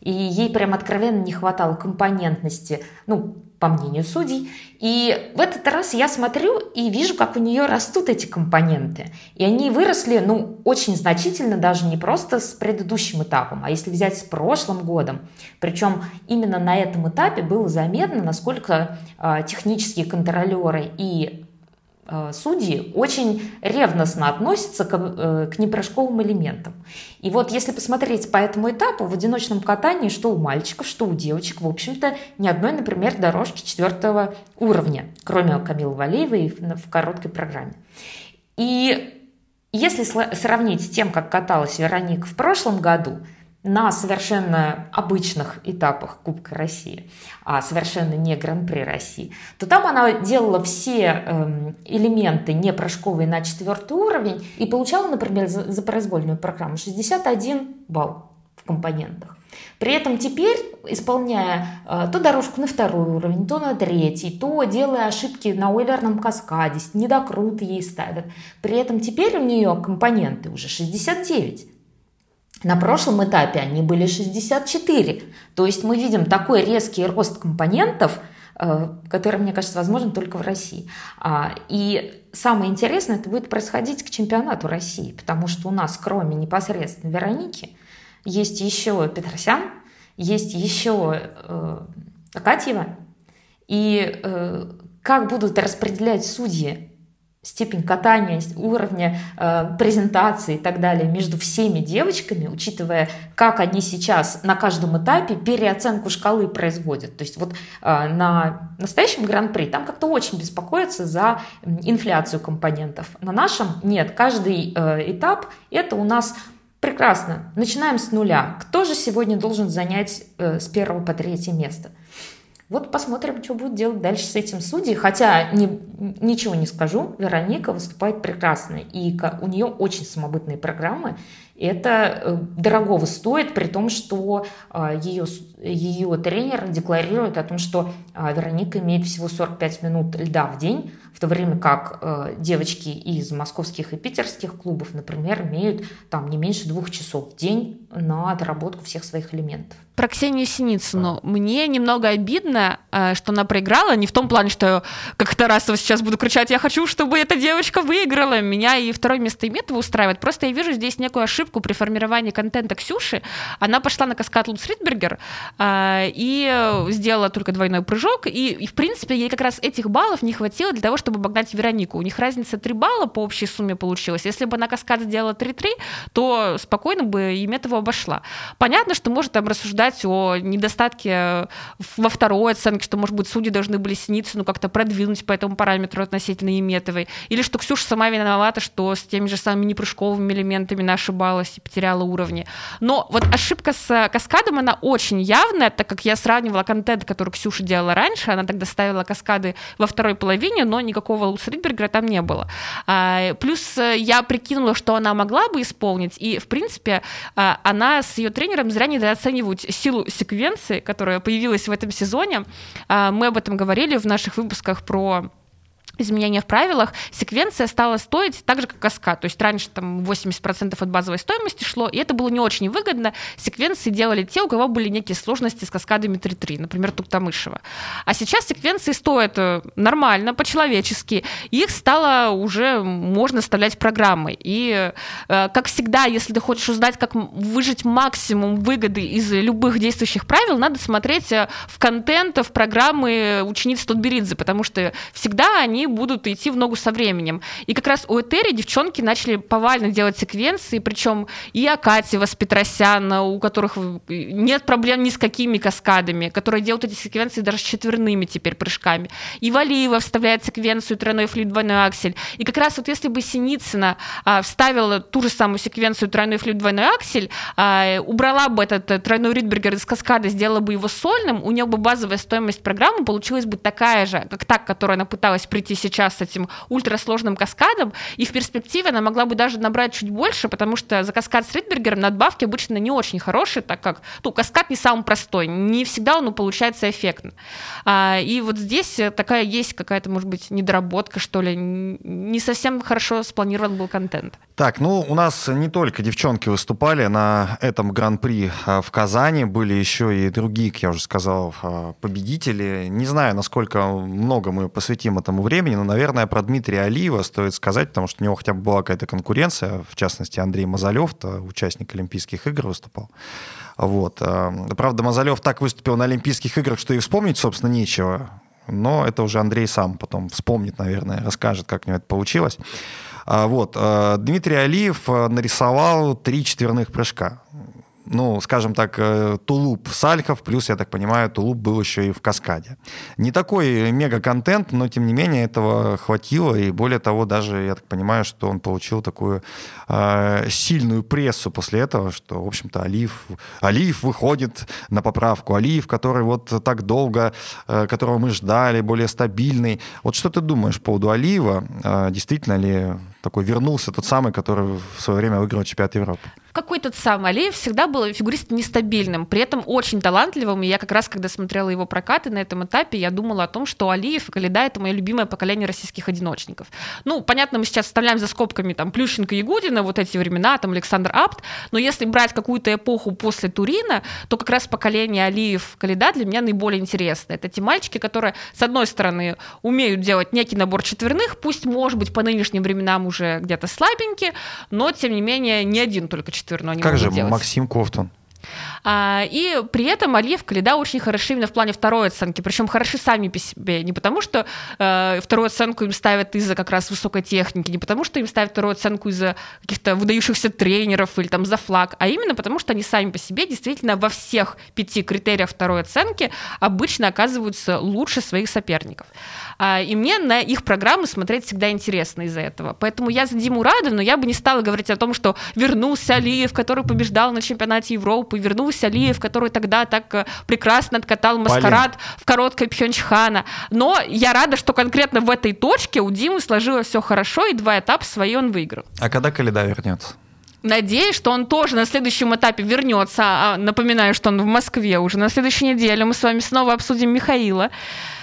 и ей прям откровенно не хватало компонентности, ну, по мнению судей. И в этот раз я смотрю и вижу, как у нее растут эти компоненты. И они выросли, ну, очень значительно, даже не просто с предыдущим этапом, а если взять с прошлым годом. Причем именно на этом этапе было заметно, насколько э, технические контролеры и судьи очень ревностно относятся к, э, к непрыжковым элементам. И вот если посмотреть по этому этапу, в одиночном катании, что у мальчиков, что у девочек, в общем-то, ни одной, например, дорожки четвертого уровня, кроме Камилы Валеевой в короткой программе. И если сравнить с тем, как каталась Вероника в прошлом году, на совершенно обычных этапах Кубка России, а совершенно не Гран-при России, то там она делала все э, элементы не прыжковые на четвертый уровень и получала, например, за, за произвольную программу 61 балл в компонентах. При этом теперь, исполняя э, то дорожку на второй уровень, то на третий, то делая ошибки на ойлерном каскаде, недокруты ей ставят, при этом теперь у нее компоненты уже 69. На прошлом этапе они были 64. То есть мы видим такой резкий рост компонентов, э, который, мне кажется, возможен только в России. А, и самое интересное, это будет происходить к чемпионату России, потому что у нас, кроме непосредственно Вероники, есть еще Петросян, есть еще э, Акатьева. И э, как будут распределять судьи степень катания, уровня э, презентации и так далее между всеми девочками, учитывая, как они сейчас на каждом этапе переоценку шкалы производят. То есть вот э, на настоящем гран-при там как-то очень беспокоятся за инфляцию компонентов. На нашем нет. Каждый э, этап это у нас прекрасно. Начинаем с нуля. Кто же сегодня должен занять э, с первого по третье место? Вот посмотрим, что будет делать дальше с этим судьей. Хотя не, ничего не скажу, Вероника выступает прекрасно. И у нее очень самобытные программы. Это э, дорогого стоит, при том, что ее, ее тренер декларирует о том, что Вероника имеет всего 45 минут льда в день, в то время как э, девочки из московских и питерских клубов, например, имеют там не меньше двух часов в день на отработку всех своих элементов. Про Ксению Синицыну. Мне немного обидно, э, что она проиграла. Не в том плане, что как Тарасова сейчас буду кричать, я хочу, чтобы эта девочка выиграла. Меня и второе место Иметова устраивает. Просто я вижу здесь некую ошибку при формировании контента Ксюши. Она пошла на каскад Луц Ридбергер э, и сделала только двойной прыжок. И, и, в принципе, ей как раз этих баллов не хватило для того, чтобы обогнать Веронику. У них разница 3 балла по общей сумме получилась. Если бы она каскад сделала 3-3, то спокойно бы Иметова обошла. Понятно, что может там рассуждать о недостатке во второй оценке, что, может быть, судьи должны были сниться, ну, как-то продвинуть по этому параметру относительно Иметовой. Или что Ксюша сама виновата, что с теми же самыми непрыжковыми элементами она ошибалась и потеряла уровни. Но вот ошибка с каскадом, она очень явная, так как я сравнивала контент, который Ксюша делала раньше, она тогда ставила каскады во второй половине, но никакого Луц Ридбергера там не было. А, плюс э, я прикинула, что она могла бы исполнить, и, в принципе, она с ее тренером зря недооценивают силу секвенции, которая появилась в этом сезоне. А, мы об этом говорили в наших выпусках про изменения в правилах, секвенция стала стоить так же, как каскад. То есть раньше там 80% от базовой стоимости шло, и это было не очень выгодно. Секвенции делали те, у кого были некие сложности с каскадами 3.3, например, Туктамышева. А сейчас секвенции стоят э, нормально, по-человечески. Их стало уже можно вставлять программой. И, э, как всегда, если ты хочешь узнать, как выжить максимум выгоды из любых действующих правил, надо смотреть э, в контент, в программы учениц Тутберидзе, потому что всегда они будут идти в ногу со временем. И как раз у Этери девчонки начали повально делать секвенции, причем и Акатьева с у которых нет проблем ни с какими каскадами, которые делают эти секвенции даже с четверными теперь прыжками. И Валиева вставляет секвенцию тройной флип, двойной аксель. И как раз вот если бы Синицына а, вставила ту же самую секвенцию тройной флип, двойной аксель, а, убрала бы этот э, тройной Ридбергер из каскада, сделала бы его сольным, у нее бы базовая стоимость программы получилась бы такая же, как та, к которой она пыталась прийти идти сейчас с этим ультрасложным каскадом, и в перспективе она могла бы даже набрать чуть больше, потому что за каскад с Ридбергером надбавки обычно не очень хорошие, так как ну, каскад не самый простой, не всегда он получается эффектно. А, и вот здесь такая есть какая-то, может быть, недоработка, что ли, не совсем хорошо спланирован был контент. Так, ну у нас не только девчонки выступали на этом гран-при а, в Казани, были еще и другие, как я уже сказал, а, победители. Не знаю, насколько много мы посвятим этому времени, но, наверное, про Дмитрия Алиева стоит сказать, потому что у него хотя бы была какая-то конкуренция, в частности, Андрей Мазалев, участник Олимпийских игр выступал. Вот. А, правда, Мазалев так выступил на Олимпийских играх, что и вспомнить, собственно, нечего. Но это уже Андрей сам потом вспомнит, наверное, расскажет, как у него это получилось. А, вот. А, Дмитрий Алиев а, нарисовал три четверных прыжка ну, скажем так, э, тулуп Сальхов, плюс, я так понимаю, тулуп был еще и в Каскаде. Не такой мега-контент, но, тем не менее, этого хватило, и более того, даже, я так понимаю, что он получил такую э, сильную прессу после этого, что, в общем-то, Алиев, Алиев выходит на поправку, Алиев, который вот так долго, э, которого мы ждали, более стабильный. Вот что ты думаешь по поводу Алиева? Э, действительно ли такой вернулся тот самый, который в свое время выиграл чемпионат Европы? какой тот самый Алиев всегда был фигуристом нестабильным, при этом очень талантливым. И я как раз, когда смотрела его прокаты на этом этапе, я думала о том, что Алиев и Калида — это мое любимое поколение российских одиночников. Ну, понятно, мы сейчас вставляем за скобками там Плющенко, Ягудина, вот эти времена, там Александр Апт, но если брать какую-то эпоху после Турина, то как раз поколение Алиев, Калида для меня наиболее интересно. Это те мальчики, которые, с одной стороны, умеют делать некий набор четверных, пусть, может быть, по нынешним временам уже где-то слабенькие, но, тем не менее, не один только четверной они Как же делать. Максим Кофтон? А, и при этом Алиев, Калида очень хороши именно в плане второй оценки. Причем хороши сами по себе. Не потому, что э, вторую оценку им ставят из-за как раз высокой техники, не потому, что им ставят вторую оценку из-за каких-то выдающихся тренеров или там за флаг, а именно потому, что они сами по себе действительно во всех пяти критериях второй оценки обычно оказываются лучше своих соперников. А, и мне на их программы смотреть всегда интересно из-за этого. Поэтому я за Диму рада, но я бы не стала говорить о том, что вернулся Алиев, который побеждал на чемпионате Европы, вернулся Алиев, который тогда так э, прекрасно откатал маскарад Полин. в короткой Пхенчхана. Но я рада, что конкретно в этой точке у Димы сложилось все хорошо, и два этапа свои он выиграл. А когда Каледа вернется? Надеюсь, что он тоже на следующем этапе вернется. А, напоминаю, что он в Москве уже на следующей неделе. Мы с вами снова обсудим Михаила.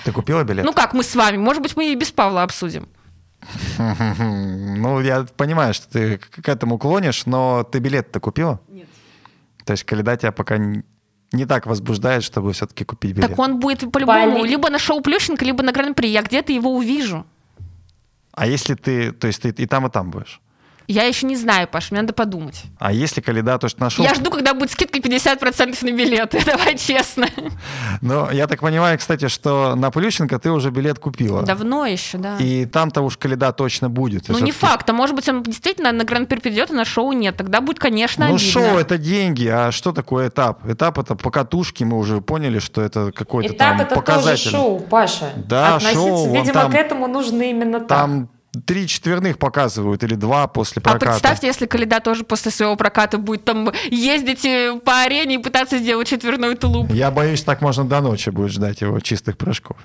Ты купила билет? Ну как мы с вами? Может быть, мы и без Павла обсудим. <laughs> Ну, я понимаю, что ты к этому клонишь, но ты билет-то купила? Нет. То есть Каледа тебя пока не так возбуждает, чтобы все-таки купить билет. Так он будет по-любому либо на шоу Плющенко, либо на Гран-при. Я где-то его увижу. А если ты, то есть ты и там, и там будешь? Я еще не знаю, Паш, мне надо подумать. А если Каледа, то что нашел... Я жду, когда будет скидка 50% на билеты, <laughs> давай честно. Ну, я так понимаю, кстати, что на Плющенко ты уже билет купила. Давно еще, да. И там-то уж Каледа точно будет. Ну, не факт, а может быть он действительно на Гран-при придет, а на шоу нет. Тогда будет, конечно, Ну, обидно. шоу — это деньги, а что такое этап? Этап — это покатушки, мы уже поняли, что это какой-то там показатель. Этап — это тоже шоу, Паша. Да, Относиться, шоу. Видимо, там, к этому нужно именно так. Там три четверных показывают или два после проката. А представьте, если Каледа тоже после своего проката будет там ездить э, по арене и пытаться сделать четверной тулуп. Я боюсь, так можно до ночи будет ждать его чистых прыжков.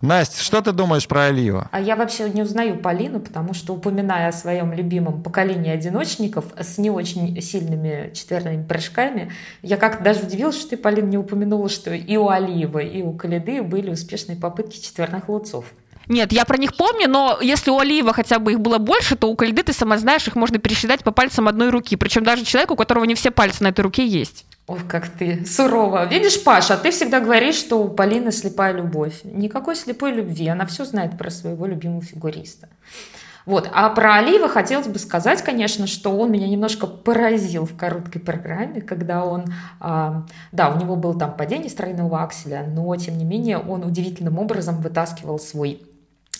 Настя, что ты думаешь про Алиева? А я вообще не узнаю Полину, потому что, упоминая о своем любимом поколении одиночников с не очень сильными четверными прыжками, я как-то даже удивилась, что ты, Полин, не упомянула, что и у Алиева, и у Каледы были успешные попытки четверных луцов. Нет, я про них помню, но если у Алиева хотя бы их было больше, то у Кальды, ты сама знаешь, их можно пересчитать по пальцам одной руки. Причем даже человеку, у которого не все пальцы на этой руке есть. Ой, как ты сурово. Видишь, Паша, ты всегда говоришь, что у Полины слепая любовь. Никакой слепой любви. Она все знает про своего любимого фигуриста. Вот. А про Алиева хотелось бы сказать, конечно, что он меня немножко поразил в короткой программе, когда он, э, да, у него было там падение стройного акселя, но тем не менее он удивительным образом вытаскивал свой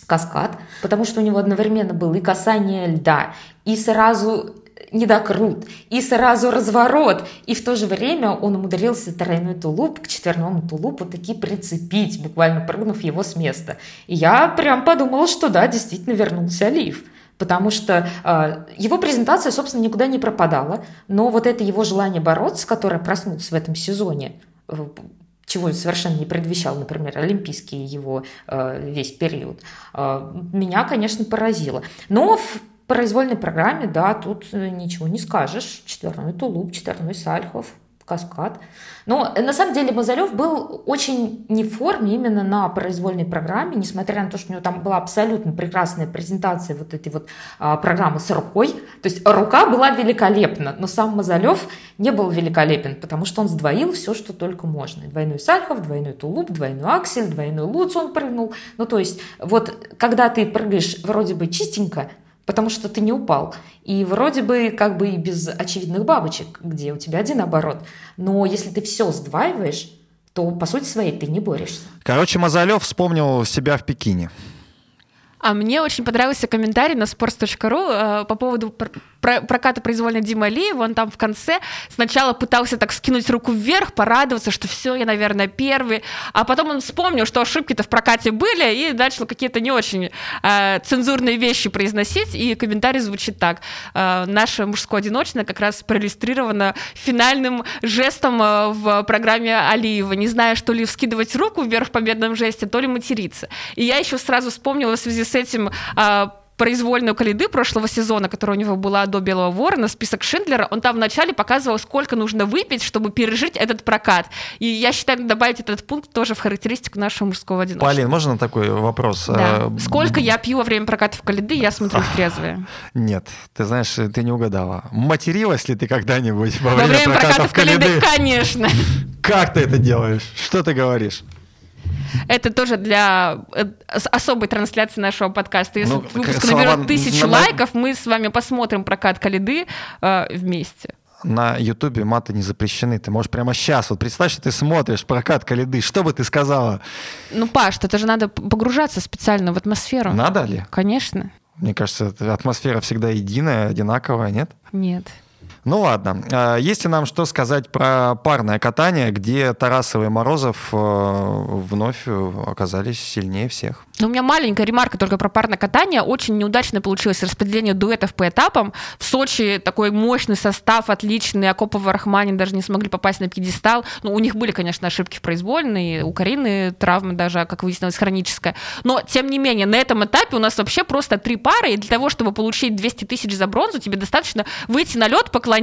каскад, потому что у него одновременно было и касание льда, и сразу недокрут, и сразу разворот, и в то же время он умудрился тройной тулуп к четверному тулупу таки прицепить, буквально прыгнув его с места. И я прям подумала, что да, действительно вернулся Олив потому что э, его презентация, собственно, никуда не пропадала, но вот это его желание бороться, которое проснулось в этом сезоне, чего совершенно не предвещал, например, олимпийский его э, весь период, э, меня, конечно, поразило. Но в произвольной программе, да, тут э, ничего не скажешь. Четверной тулуп, четверной сальхов, каскад. Но на самом деле Мазарев был очень не в форме именно на произвольной программе, несмотря на то, что у него там была абсолютно прекрасная презентация вот этой вот а, программы с рукой. То есть рука была великолепна, но сам Мазалев не был великолепен, потому что он сдвоил все, что только можно. Двойной Сальхов, двойной Тулуп, двойной Аксель, двойной Луц он прыгнул. Ну, то есть вот когда ты прыгаешь вроде бы чистенько, потому что ты не упал. И вроде бы как бы и без очевидных бабочек, где у тебя один оборот. Но если ты все сдваиваешь, то по сути своей ты не борешься. Короче, Мазалев вспомнил себя в Пекине. А мне очень понравился комментарий на sports.ru э, по поводу про проката произвольной Дима Алиева. Он там в конце сначала пытался так скинуть руку вверх, порадоваться, что все, я, наверное, первый. А потом он вспомнил, что ошибки-то в прокате были, и начал какие-то не очень э, цензурные вещи произносить. И комментарий звучит так. Э, наше мужское одиночное как раз проиллюстрировано финальным жестом э, в программе Алиева. Не зная, что ли вскидывать руку вверх в победном жесте, то ли материться. И я еще сразу вспомнила в связи с этим а, произвольную Калиды прошлого сезона, которая у него была до Белого Ворона, список Шиндлера, он там вначале показывал, сколько нужно выпить, чтобы пережить этот прокат. И я считаю, добавить этот пункт тоже в характеристику нашего мужского одиночества. Полин, можно такой вопрос? Да. Э, сколько я пью во время прокатов Калиды, я смотрю в <laughs> трезвые. Нет, ты знаешь, ты не угадала. Материлась ли ты когда-нибудь во, во время, время прокатов, прокатов Калиды? Конечно. <laughs> Как ты это делаешь? Что ты говоришь? Это тоже для э, особой трансляции нашего подкаста. Если ну, выпуск наберет тысячу на... лайков, мы с вами посмотрим прокат Калиды э, вместе. На Ютубе маты не запрещены. Ты можешь прямо сейчас, вот представь, что ты смотришь прокат Калиды. Что бы ты сказала? Ну, Паш, это же надо погружаться специально в атмосферу. Надо ли? Конечно. Мне кажется, атмосфера всегда единая, одинаковая, нет? Нет. Ну ладно. А, есть ли нам что сказать про парное катание, где Тарасов и Морозов э, вновь оказались сильнее всех? Ну, у меня маленькая ремарка только про парное катание. Очень неудачно получилось распределение дуэтов по этапам. В Сочи такой мощный состав, отличный. Акопов и Рахманин даже не смогли попасть на пьедестал. Ну, у них были, конечно, ошибки в произвольной, у Карины травмы даже, как выяснилось, хроническая. Но, тем не менее, на этом этапе у нас вообще просто три пары, и для того, чтобы получить 200 тысяч за бронзу, тебе достаточно выйти на лед, поклониться,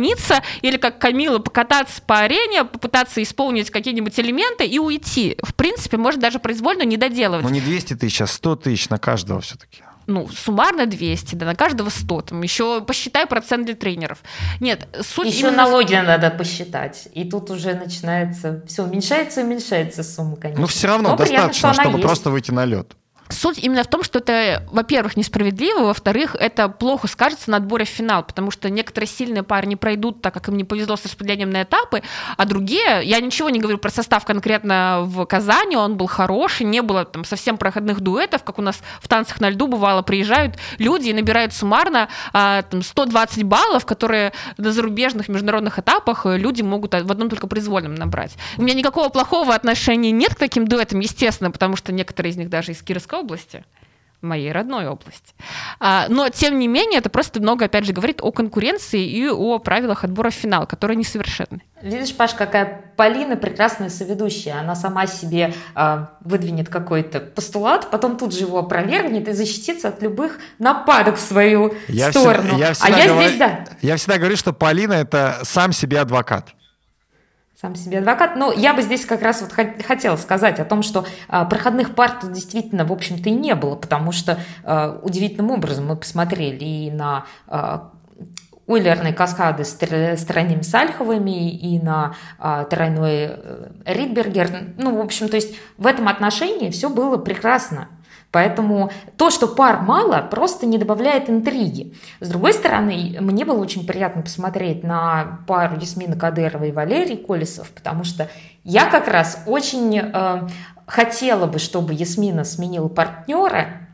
или как Камила, покататься по арене, попытаться исполнить какие-нибудь элементы и уйти. В принципе, может даже произвольно не доделывать. Ну, не 200 тысяч, а 100 тысяч на каждого все-таки ну, суммарно 200, да, на каждого 100, там, еще посчитай процент для тренеров. Нет, суть Еще именно... налоги надо посчитать, и тут уже начинается, все, уменьшается и уменьшается сумма, конечно. Ну, все равно Но достаточно, приятно, чтобы есть. просто выйти на лед. Суть именно в том, что это, во-первых, несправедливо, во-вторых, это плохо скажется на отборе в финал, потому что некоторые сильные пары не пройдут, так как им не повезло с распределением на этапы, а другие, я ничего не говорю про состав конкретно в Казани, он был хороший, не было там совсем проходных дуэтов, как у нас в танцах на льду бывало, приезжают люди и набирают суммарно а, там, 120 баллов, которые на зарубежных международных этапах люди могут в одном только произвольном набрать. У меня никакого плохого отношения нет к таким дуэтам, естественно, потому что некоторые из них даже из Кировского Московской области, моей родной области. А, но, тем не менее, это просто много, опять же, говорит о конкуренции и о правилах отбора в финал, которые несовершенны. Видишь, Паш, какая Полина прекрасная соведущая. Она сама себе э, выдвинет какой-то постулат, потом тут же его опровергнет и защитится от любых нападок в свою я сторону. Всегда, я всегда а я говорю, здесь, да. Я всегда говорю, что Полина – это сам себе адвокат сам себе адвокат. Но я бы здесь как раз вот хотела сказать о том, что а, проходных пар тут действительно, в общем-то, и не было, потому что а, удивительным образом мы посмотрели и на а, Уиллерные каскады с, тройными Сальховыми и на тройной э, Ридбергер. Ну, в общем, то есть в этом отношении все было прекрасно. Поэтому то, что пар мало, просто не добавляет интриги. С другой стороны, мне было очень приятно посмотреть на пару Ясмина Кадырова и Валерий Колесов, потому что я как раз очень э, хотела бы, чтобы Ясмина сменила партнера.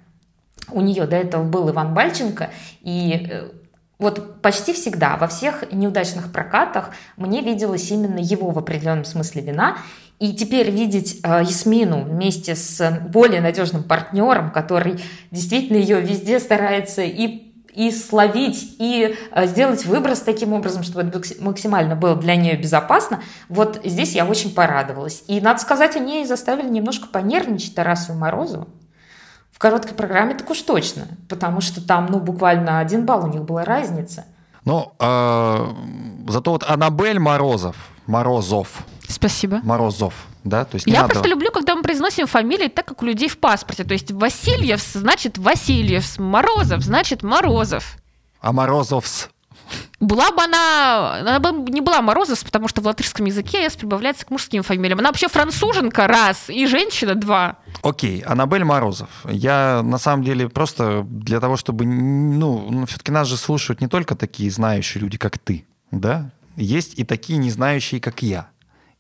У нее до этого был Иван Бальченко, и э, вот почти всегда во всех неудачных прокатах мне виделась именно его в определенном смысле вина. И теперь видеть э, Ясмину вместе с более надежным партнером, который действительно ее везде старается и и словить, и э, сделать выброс таким образом, чтобы это максимально было для нее безопасно. Вот здесь я очень порадовалась. И, надо сказать, они заставили немножко понервничать Тарасу Морозову. В короткой программе так уж точно, потому что там, ну, буквально один балл у них была разница. Ну, э, зато вот Аннабель Морозов, Морозов, Спасибо. Морозов. Да? То есть Я надо... просто люблю, когда мы произносим фамилии так, как у людей в паспорте. То есть Васильев значит Васильев, Морозов значит Морозов. А Морозовс? Была бы она, она бы не была Морозов, потому что в латышском языке S прибавляется к мужским фамилиям. Она вообще француженка, раз, и женщина, два. Окей, Аннабель Морозов. Я, на самом деле, просто для того, чтобы, ну, ну все-таки нас же слушают не только такие знающие люди, как ты, да? Есть и такие не знающие, как я.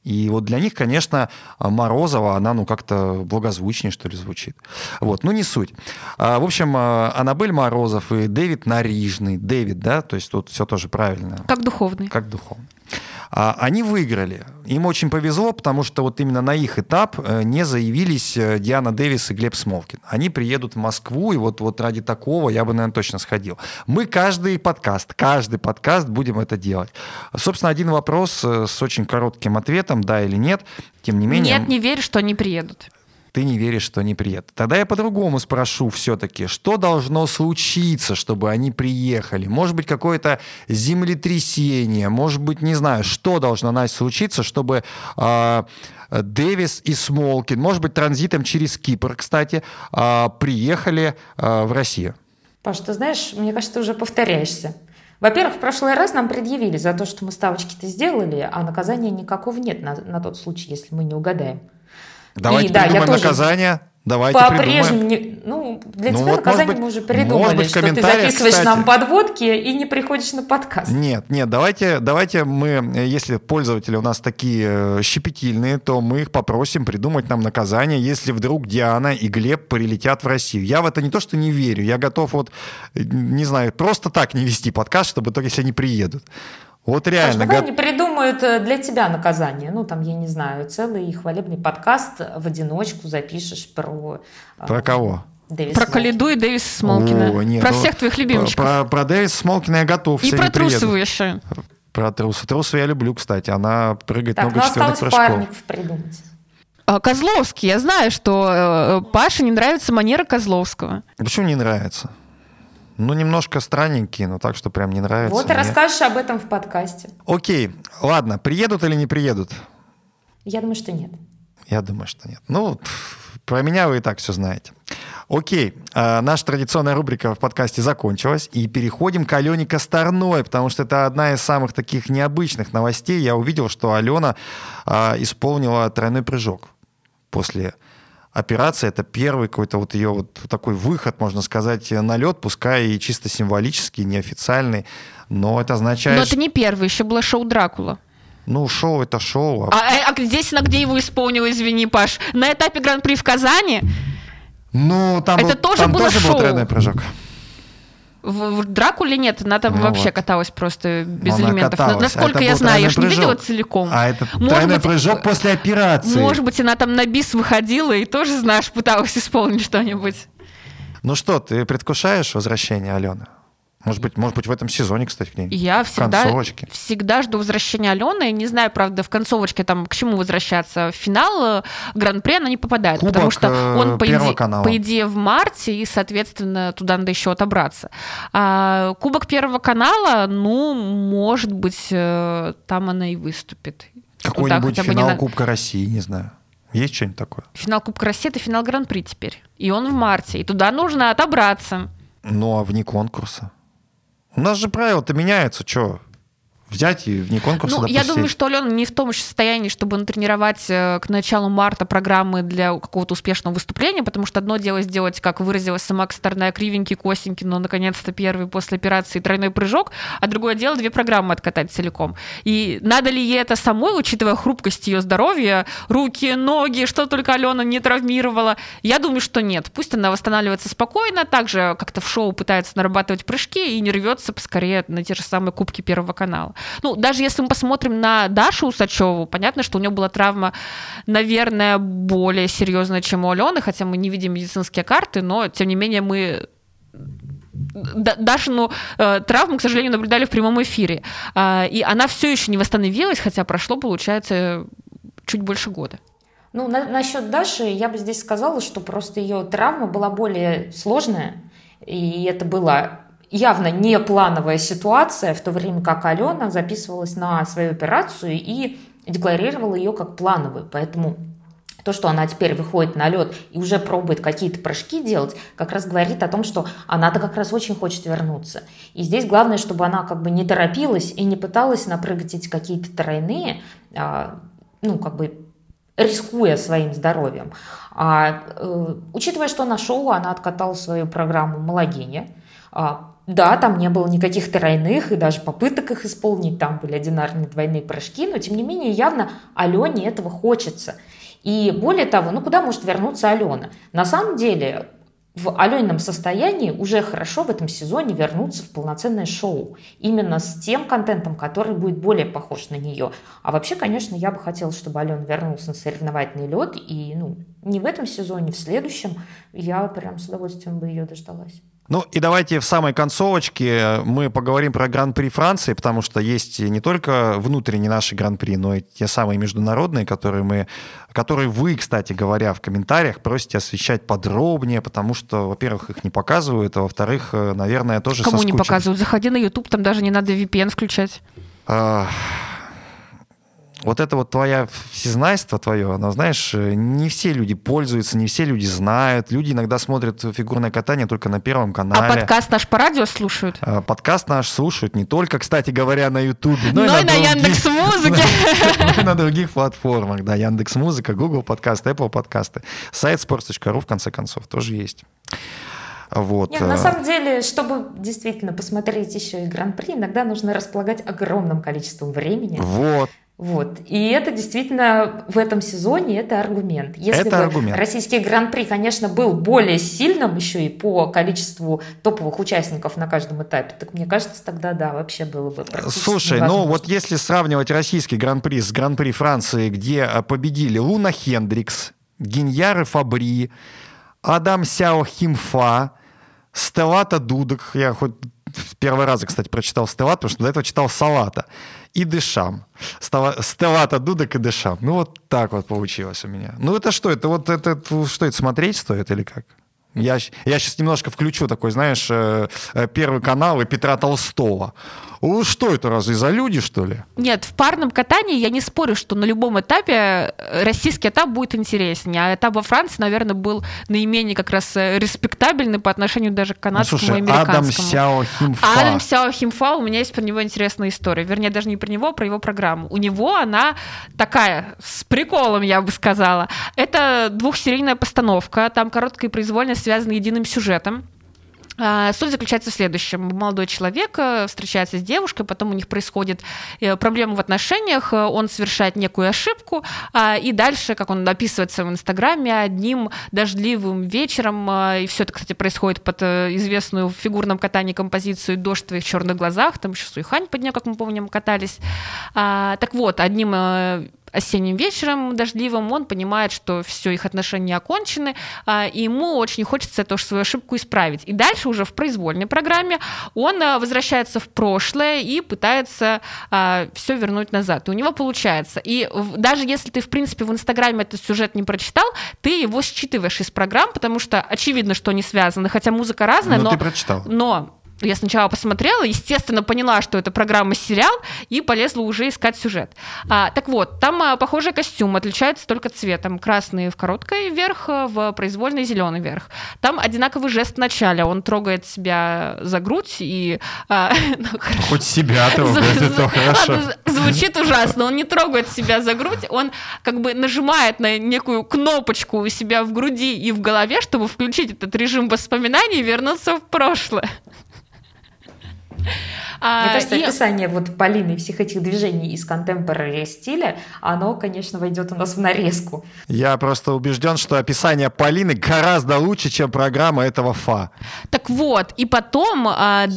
И вот для них, конечно, Морозова, она ну как-то благозвучнее, что ли, звучит. Вот, ну не суть. А, в общем, а, Аннабель Морозов и Дэвид Нарижный. Дэвид, да, то есть тут все тоже правильно. Как духовный. Как духовный. А, они выиграли. Им очень повезло, потому что вот именно на их этап э, не заявились э, Диана Дэвис и Глеб Смолкин. Они приедут в Москву, и вот, вот ради такого я бы, наверное, точно сходил. Мы каждый подкаст, каждый подкаст будем это делать. Собственно, один вопрос э, с очень коротким ответом, да или нет. Тем не менее... Нет, не верю, что они приедут ты не веришь, что они приедут. Тогда я по-другому спрошу все-таки, что должно случиться, чтобы они приехали? Может быть, какое-то землетрясение, может быть, не знаю, что должно Настя случиться, чтобы э, Дэвис и Смолкин, может быть, транзитом через Кипр, кстати, э, приехали э, в Россию? Паш, ты знаешь, мне кажется, ты уже повторяешься. Во-первых, в прошлый раз нам предъявили за то, что мы ставочки-то сделали, а наказания никакого нет на, на тот случай, если мы не угадаем. Давайте и, придумаем да, наказание. Давайте По-прежнему, ну, для ну, тебя вот, наказание быть, мы уже придумали, быть, что ты записываешь кстати, нам подводки и не приходишь на подкаст. Нет, нет, давайте, давайте мы, если пользователи у нас такие э, щепетильные, то мы их попросим придумать нам наказание, если вдруг Диана и Глеб прилетят в Россию. Я в это не то, что не верю, я готов вот, не знаю, просто так не вести подкаст, чтобы только если они приедут. Вот реально. Паш, давай они придумают э, для тебя наказание. Ну, там, я не знаю, целый хвалебный подкаст в одиночку запишешь про... Э, про кого? Дэвис про Калиду и Дэвиса Смолкина. О, нет, про ну, всех твоих любимчиков. Про, про Дэвиса Смолкина я готов. И про Трусову еще. Про Трусу. Трусу я люблю, кстати. Она прыгает так, много ну, четверных прыжков. парников придумать. А, Козловский. Я знаю, что э, Паше не нравится манера Козловского. Почему не нравится? Ну, немножко странненький, но так, что прям не нравится. Вот и расскажешь об этом в подкасте. Окей, ладно, приедут или не приедут? Я думаю, что нет. Я думаю, что нет. Ну, про меня вы и так все знаете. Окей, э, наша традиционная рубрика в подкасте закончилась, и переходим к Алене Косторной, потому что это одна из самых таких необычных новостей. Я увидел, что Алена э, исполнила тройной прыжок после операция это первый какой-то вот ее вот такой выход, можно сказать, на лед, пускай и чисто символический, неофициальный, но это означает... Но это не первый, еще было шоу «Дракула». Ну, шоу это шоу. А, а, а здесь на где его исполнил, извини, Паш? На этапе Гран-при в Казани? Ну, там, это был, тоже, там было тоже шоу. был тройной прыжок. В, в Дракуле нет, она там ну вообще вот. каталась просто без она элементов. Каталась. Насколько а я знаю, я же не видела целиком. А это может тройной быть, прыжок после операции. Может быть, она там на бис выходила и тоже, знаешь, пыталась исполнить что-нибудь. Ну что, ты предвкушаешь возвращение Алены? Может быть, может быть, в этом сезоне, кстати, где-нибудь. Я всегда, всегда жду возвращения Алены. Не знаю, правда, в концовочке там к чему возвращаться. В финал э, Гран-при она не попадает, Кубок потому что э, он, по идее, по идее, в марте, и, соответственно, туда надо еще отобраться. А, Кубок Первого канала, ну, может быть, э, там она и выступит. Какой-нибудь финал не... Кубка России, не знаю. Есть что-нибудь такое? Финал Кубка России — это финал Гран-при теперь. И он в марте. И туда нужно отобраться. Ну, а вне конкурса? У нас же правила-то меняются, что? Взять и вне конкурса ну. Я думаю, что Алена не в том состоянии, чтобы натренировать э, к началу марта программы для какого-то успешного выступления, потому что одно дело сделать, как выразилась сама Косторная, кривенький, косенький, но наконец-то первый после операции тройной прыжок, а другое дело две программы откатать целиком. И надо ли ей это самой, учитывая хрупкость ее здоровья, руки, ноги, что только Алена не травмировала? Я думаю, что нет. Пусть она восстанавливается спокойно, также как-то в шоу пытается нарабатывать прыжки и не рвется поскорее на те же самые кубки Первого канала. Ну, даже если мы посмотрим на Дашу Усачеву, понятно, что у нее была травма, наверное, более серьезная, чем у Алены, хотя мы не видим медицинские карты, но, тем не менее, мы Дашину э, травму, к сожалению, наблюдали в прямом эфире. Э, и она все еще не восстановилась, хотя прошло, получается, чуть больше года. Ну, на, насчет Даши я бы здесь сказала, что просто ее травма была более сложная, и это было явно не плановая ситуация, в то время как Алена записывалась на свою операцию и декларировала ее как плановую. Поэтому то, что она теперь выходит на лед и уже пробует какие-то прыжки делать, как раз говорит о том, что она-то как раз очень хочет вернуться. И здесь главное, чтобы она как бы не торопилась и не пыталась напрыгать эти какие-то тройные, а, ну, как бы рискуя своим здоровьем. А, э, учитывая, что на шоу она откатала свою программу «Малогиня», а, да, там не было никаких тройных и даже попыток их исполнить, там были одинарные двойные прыжки, но тем не менее явно Алене этого хочется. И более того, ну куда может вернуться Алена? На самом деле в Аленином состоянии уже хорошо в этом сезоне вернуться в полноценное шоу. Именно с тем контентом, который будет более похож на нее. А вообще, конечно, я бы хотела, чтобы Алена вернулся на соревновательный лед. И ну, не в этом сезоне, в следующем я прям с удовольствием бы ее дождалась. Ну и давайте в самой концовочке мы поговорим про Гран-при Франции, потому что есть не только внутренние наши Гран-при, но и те самые международные, которые мы, которые вы, кстати говоря, в комментариях просите освещать подробнее, потому что, во-первых, их не показывают, а во-вторых, э, наверное, тоже Кому не показывают? Заходи на YouTube, там даже не надо VPN включать. А, вот это вот твоя всезнайство твое, оно, знаешь, не все люди пользуются, не все люди знают. Люди иногда смотрят фигурное катание только на Первом канале. А подкаст наш по радио слушают? А, подкаст наш слушают не только, кстати говоря, на Ютубе, но, <laughs> но и на, на Яндекс.Музыке. На других платформах, да, Яндекс.Музыка, Google подкасты, Apple подкасты. Сайт sports.ru, в конце концов, тоже есть. Вот. Нет, на э, самом деле, чтобы действительно посмотреть еще и Гран-при, иногда нужно располагать огромным количеством времени. Вот. Вот. И это действительно в этом сезоне это аргумент. Если это бы аргумент. российский гран-при, конечно, был более сильным еще и по количеству топовых участников на каждом этапе, так мне кажется, тогда да, вообще было бы Слушай, ну вот если сравнивать российский гран-при с гран-при Франции, где а, победили Луна Хендрикс, Гиньяры Фабри, Адам Сяо Химфа, Стеллата Дудок, я хоть первый раз, кстати, прочитал Стеллат, потому что до этого читал Салата и Дышам. Стеллата Дудок и Дышам. Ну, вот так вот получилось у меня. Ну, это что? Это вот это, что это смотреть стоит или как? Я, я сейчас немножко включу такой, знаешь, э, э, первый канал и Петра Толстого. Что это, разве за люди, что ли? Нет, в парном катании я не спорю, что на любом этапе э, российский этап будет интереснее, а этап во Франции, наверное, был наименее как раз респектабельный по отношению даже к ну, канадскому ну, слушай, и американскому. Адам Сяо Химфа. Адам Сяо Химфа, у меня есть про него интересная история. Вернее, даже не про него, а про его программу. У него она такая, с приколом, я бы сказала. Это двухсерийная постановка, там короткая и произвольная связана единым сюжетом. А, суть заключается в следующем. Молодой человек э, встречается с девушкой, потом у них происходит э, проблема в отношениях, э, он совершает некую ошибку, а, и дальше, как он описывает в своем инстаграме, одним дождливым вечером, и все это, кстати, происходит под известную в фигурном катании композицию «Дождь в твоих черных глазах», там еще Суихань под нее, как мы помним, катались. А, так вот, одним осенним вечером дождливым, он понимает, что все, их отношения окончены, а, и ему очень хочется эту свою ошибку исправить. И дальше уже в произвольной программе он а, возвращается в прошлое и пытается а, все вернуть назад. И у него получается. И даже если ты, в принципе, в Инстаграме этот сюжет не прочитал, ты его считываешь из программ, потому что очевидно, что они связаны, хотя музыка разная, но... но ты прочитал. Но я сначала посмотрела, естественно, поняла, что это программа-сериал, и полезла уже искать сюжет. А, так вот, там а, похожий костюм, отличается только цветом. Красный в короткой вверх, в произвольный зеленый вверх. Там одинаковый жест в начале. Он трогает себя за грудь и... А, <laughs> ну, Хоть себя <laughs> это хорошо. Звучит ужасно. Он не трогает себя за грудь, он как бы нажимает на некую кнопочку у себя в груди и в голове, чтобы включить этот режим воспоминаний и вернуться в прошлое. А, Мне кажется, и... описание вот Полины всех этих движений из контемпорари стиля, оно, конечно, войдет у нас в нарезку. Я просто убежден, что описание Полины гораздо лучше, чем программа этого ФА. Так вот, и потом, а,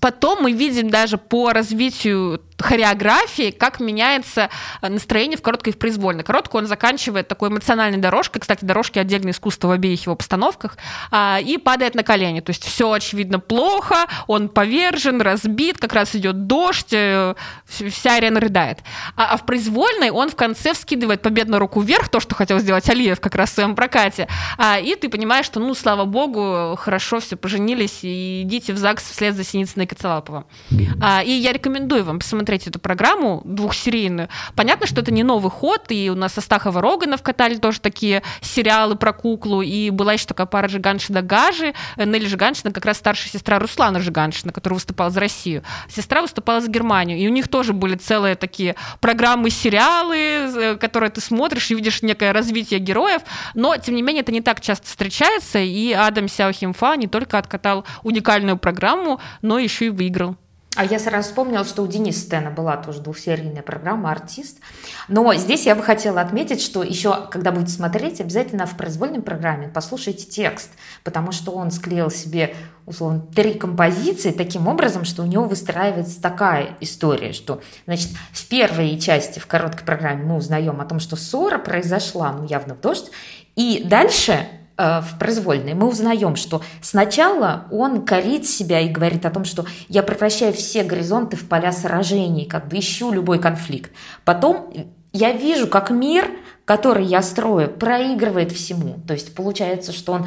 потом мы видим даже по развитию хореографии, как меняется э, настроение в короткой и в произвольной. Короткую он заканчивает такой эмоциональной дорожкой, кстати, дорожки отдельное искусство в обеих его постановках, а, и падает на колени. То есть все, очевидно, плохо, он повержен, разбит, как раз идет дождь, э, вся арена рыдает. А, а в произвольной он в конце вскидывает победную руку вверх, то, что хотел сделать Алиев как раз в своем прокате, а, и ты понимаешь, что, ну, слава богу, хорошо все поженились, и идите в ЗАГС вслед за Синицыной и Коцелаповым. И я рекомендую вам посмотреть посмотреть эту программу двухсерийную, понятно, что это не новый ход, и у нас Астахова Роганов катали тоже такие сериалы про куклу, и была еще такая пара Жиганшина Гажи, Нелли Жиганшина, как раз старшая сестра Руслана Жиганшина, которая выступала за Россию. Сестра выступала за Германию, и у них тоже были целые такие программы, сериалы, э, которые ты смотришь и видишь некое развитие героев, но, тем не менее, это не так часто встречается, и Адам Сяо Химфа не только откатал уникальную программу, но еще и выиграл. А я сразу вспомнила, что у Дениса Стена была тоже двухсерийная программа «Артист». Но здесь я бы хотела отметить, что еще, когда будете смотреть, обязательно в произвольной программе послушайте текст, потому что он склеил себе, условно, три композиции таким образом, что у него выстраивается такая история, что, значит, в первой части, в короткой программе мы узнаем о том, что ссора произошла, ну, явно в дождь, и дальше Э, в произвольной, мы узнаем, что сначала он корит себя и говорит о том, что я превращаю все горизонты в поля сражений, как бы ищу любой конфликт. Потом я вижу, как мир, который я строю, проигрывает всему. То есть получается, что он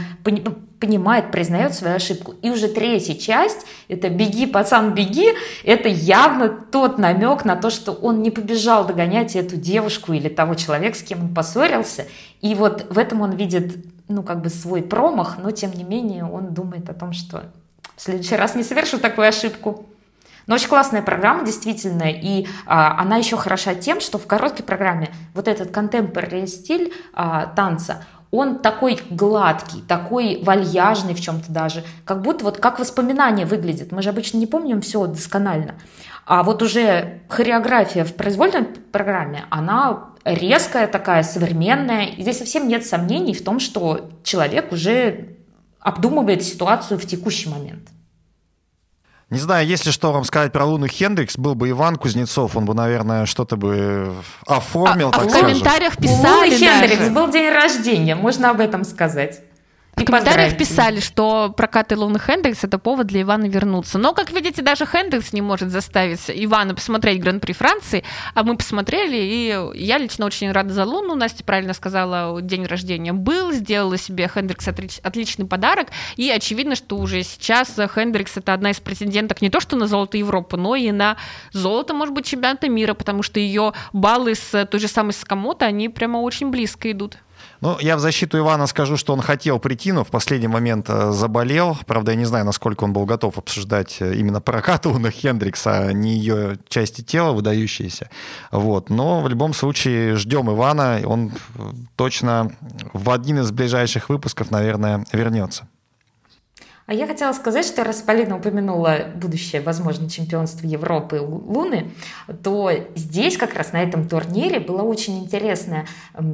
понимает, признает свою ошибку. И уже третья часть, это «Беги, пацан, беги», это явно тот намек на то, что он не побежал догонять эту девушку или того человека, с кем он поссорился. И вот в этом он видит ну, как бы свой промах, но тем не менее он думает о том, что в следующий раз не совершу такую ошибку. Но очень классная программа, действительно, и а, она еще хороша тем, что в короткой программе вот этот contemporary стиль а, танца, он такой гладкий, такой вальяжный в чем-то даже, как будто вот как воспоминание выглядит. Мы же обычно не помним все досконально. А вот уже хореография в произвольной программе, она резкая такая, современная. И здесь совсем нет сомнений в том, что человек уже обдумывает ситуацию в текущий момент. Не знаю, если что вам сказать про Луну Хендрикс, был бы Иван Кузнецов, он бы, наверное, что-то бы оформил, а, так а в комментариях писали У Луны Хендрикс был день рождения, можно об этом сказать. В комментариях писали, что прокаты Луны Хендрикс это повод для Ивана вернуться. Но, как видите, даже Хендрикс не может заставить Ивана посмотреть Гран-при Франции, а мы посмотрели, и я лично очень рада за Луну. Настя правильно сказала, день рождения был, сделала себе Хендрикс отличный подарок, и очевидно, что уже сейчас Хендрикс это одна из претенденток не то что на золото Европы, но и на золото, может быть, чемпионата мира, потому что ее баллы с той же самой Сакамото, они прямо очень близко идут. Ну, я в защиту Ивана скажу, что он хотел прийти, но в последний момент э, заболел. Правда, я не знаю, насколько он был готов обсуждать э, именно прокат Уна Хендрикса, а не ее части тела выдающиеся. Вот. Но в любом случае ждем Ивана. Он э, точно в один из ближайших выпусков, наверное, вернется. А я хотела сказать, что раз Полина упомянула будущее, возможно, чемпионство Европы Луны, то здесь как раз на этом турнире была очень интересная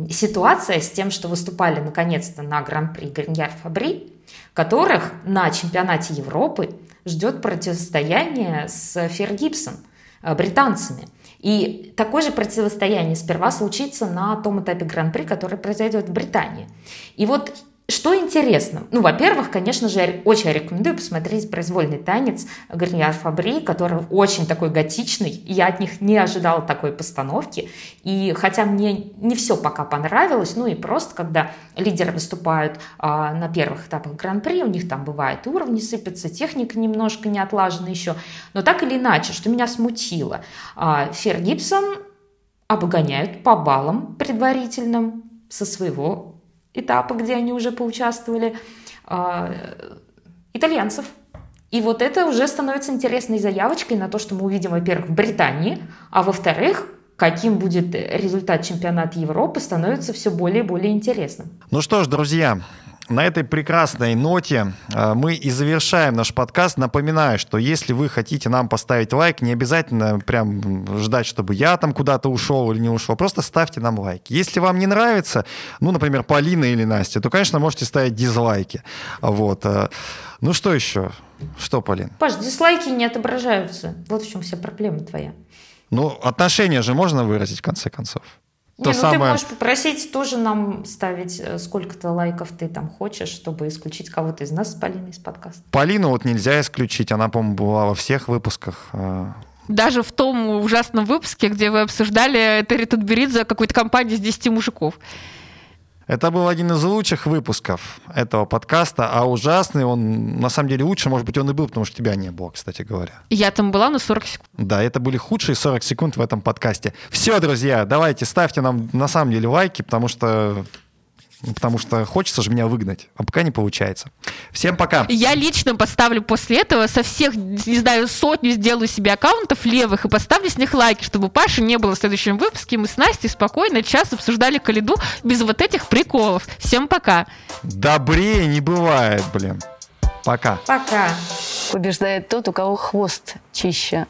ситуация с тем, что выступали наконец-то на Гран-при Гриньяр Фабри, которых на чемпионате Европы ждет противостояние с Фергипсом, э, британцами. И такое же противостояние сперва случится на том этапе Гран-при, который произойдет в Британии. И вот что интересно? Ну, во-первых, конечно же, очень рекомендую посмотреть произвольный танец Гарниар Фабри, который очень такой готичный. Я от них не ожидала такой постановки. И хотя мне не все пока понравилось, ну и просто, когда лидеры выступают а, на первых этапах Гран-при, у них там бывает уровни сыпятся, техника немножко не отлажена еще. Но так или иначе, что меня смутило, а, Фер Гибсон обгоняют по баллам предварительным со своего этапа, где они уже поучаствовали, а, итальянцев. И вот это уже становится интересной заявочкой на то, что мы увидим, во-первых, в Британии, а во-вторых, каким будет результат чемпионата Европы, становится все более и более интересным. Ну что ж, друзья, на этой прекрасной ноте э, мы и завершаем наш подкаст. Напоминаю, что если вы хотите нам поставить лайк, не обязательно прям ждать, чтобы я там куда-то ушел или не ушел. Просто ставьте нам лайк. Если вам не нравится, ну, например, Полина или Настя, то, конечно, можете ставить дизлайки. Вот. Э, ну что еще? Что, Полин? Паш, дизлайки не отображаются. Вот в чем вся проблема твоя. Ну, отношения же можно выразить в конце концов. То не, ну самое... ты можешь попросить тоже нам ставить э, сколько-то лайков ты там хочешь, чтобы исключить кого-то из нас с Полиной из подкаста. Полину вот нельзя исключить, она, по-моему, была во всех выпусках. Э. Даже в том ужасном выпуске, где вы обсуждали Терри Тутберидзе какую-то компанию с 10 мужиков. Это был один из лучших выпусков этого подкаста, а ужасный он, на самом деле, лучше, может быть, он и был, потому что тебя не было, кстати говоря. Я там была на 40 секунд. Да, это были худшие 40 секунд в этом подкасте. Все, друзья, давайте ставьте нам на самом деле лайки, потому что потому что хочется же меня выгнать, а пока не получается. Всем пока. Я лично поставлю после этого со всех, не знаю, сотню сделаю себе аккаунтов левых и поставлю с них лайки, чтобы Паши не было в следующем выпуске. Мы с Настей спокойно час обсуждали Калиду без вот этих приколов. Всем пока. Добрее не бывает, блин. Пока. Пока. Побеждает тот, у кого хвост чище.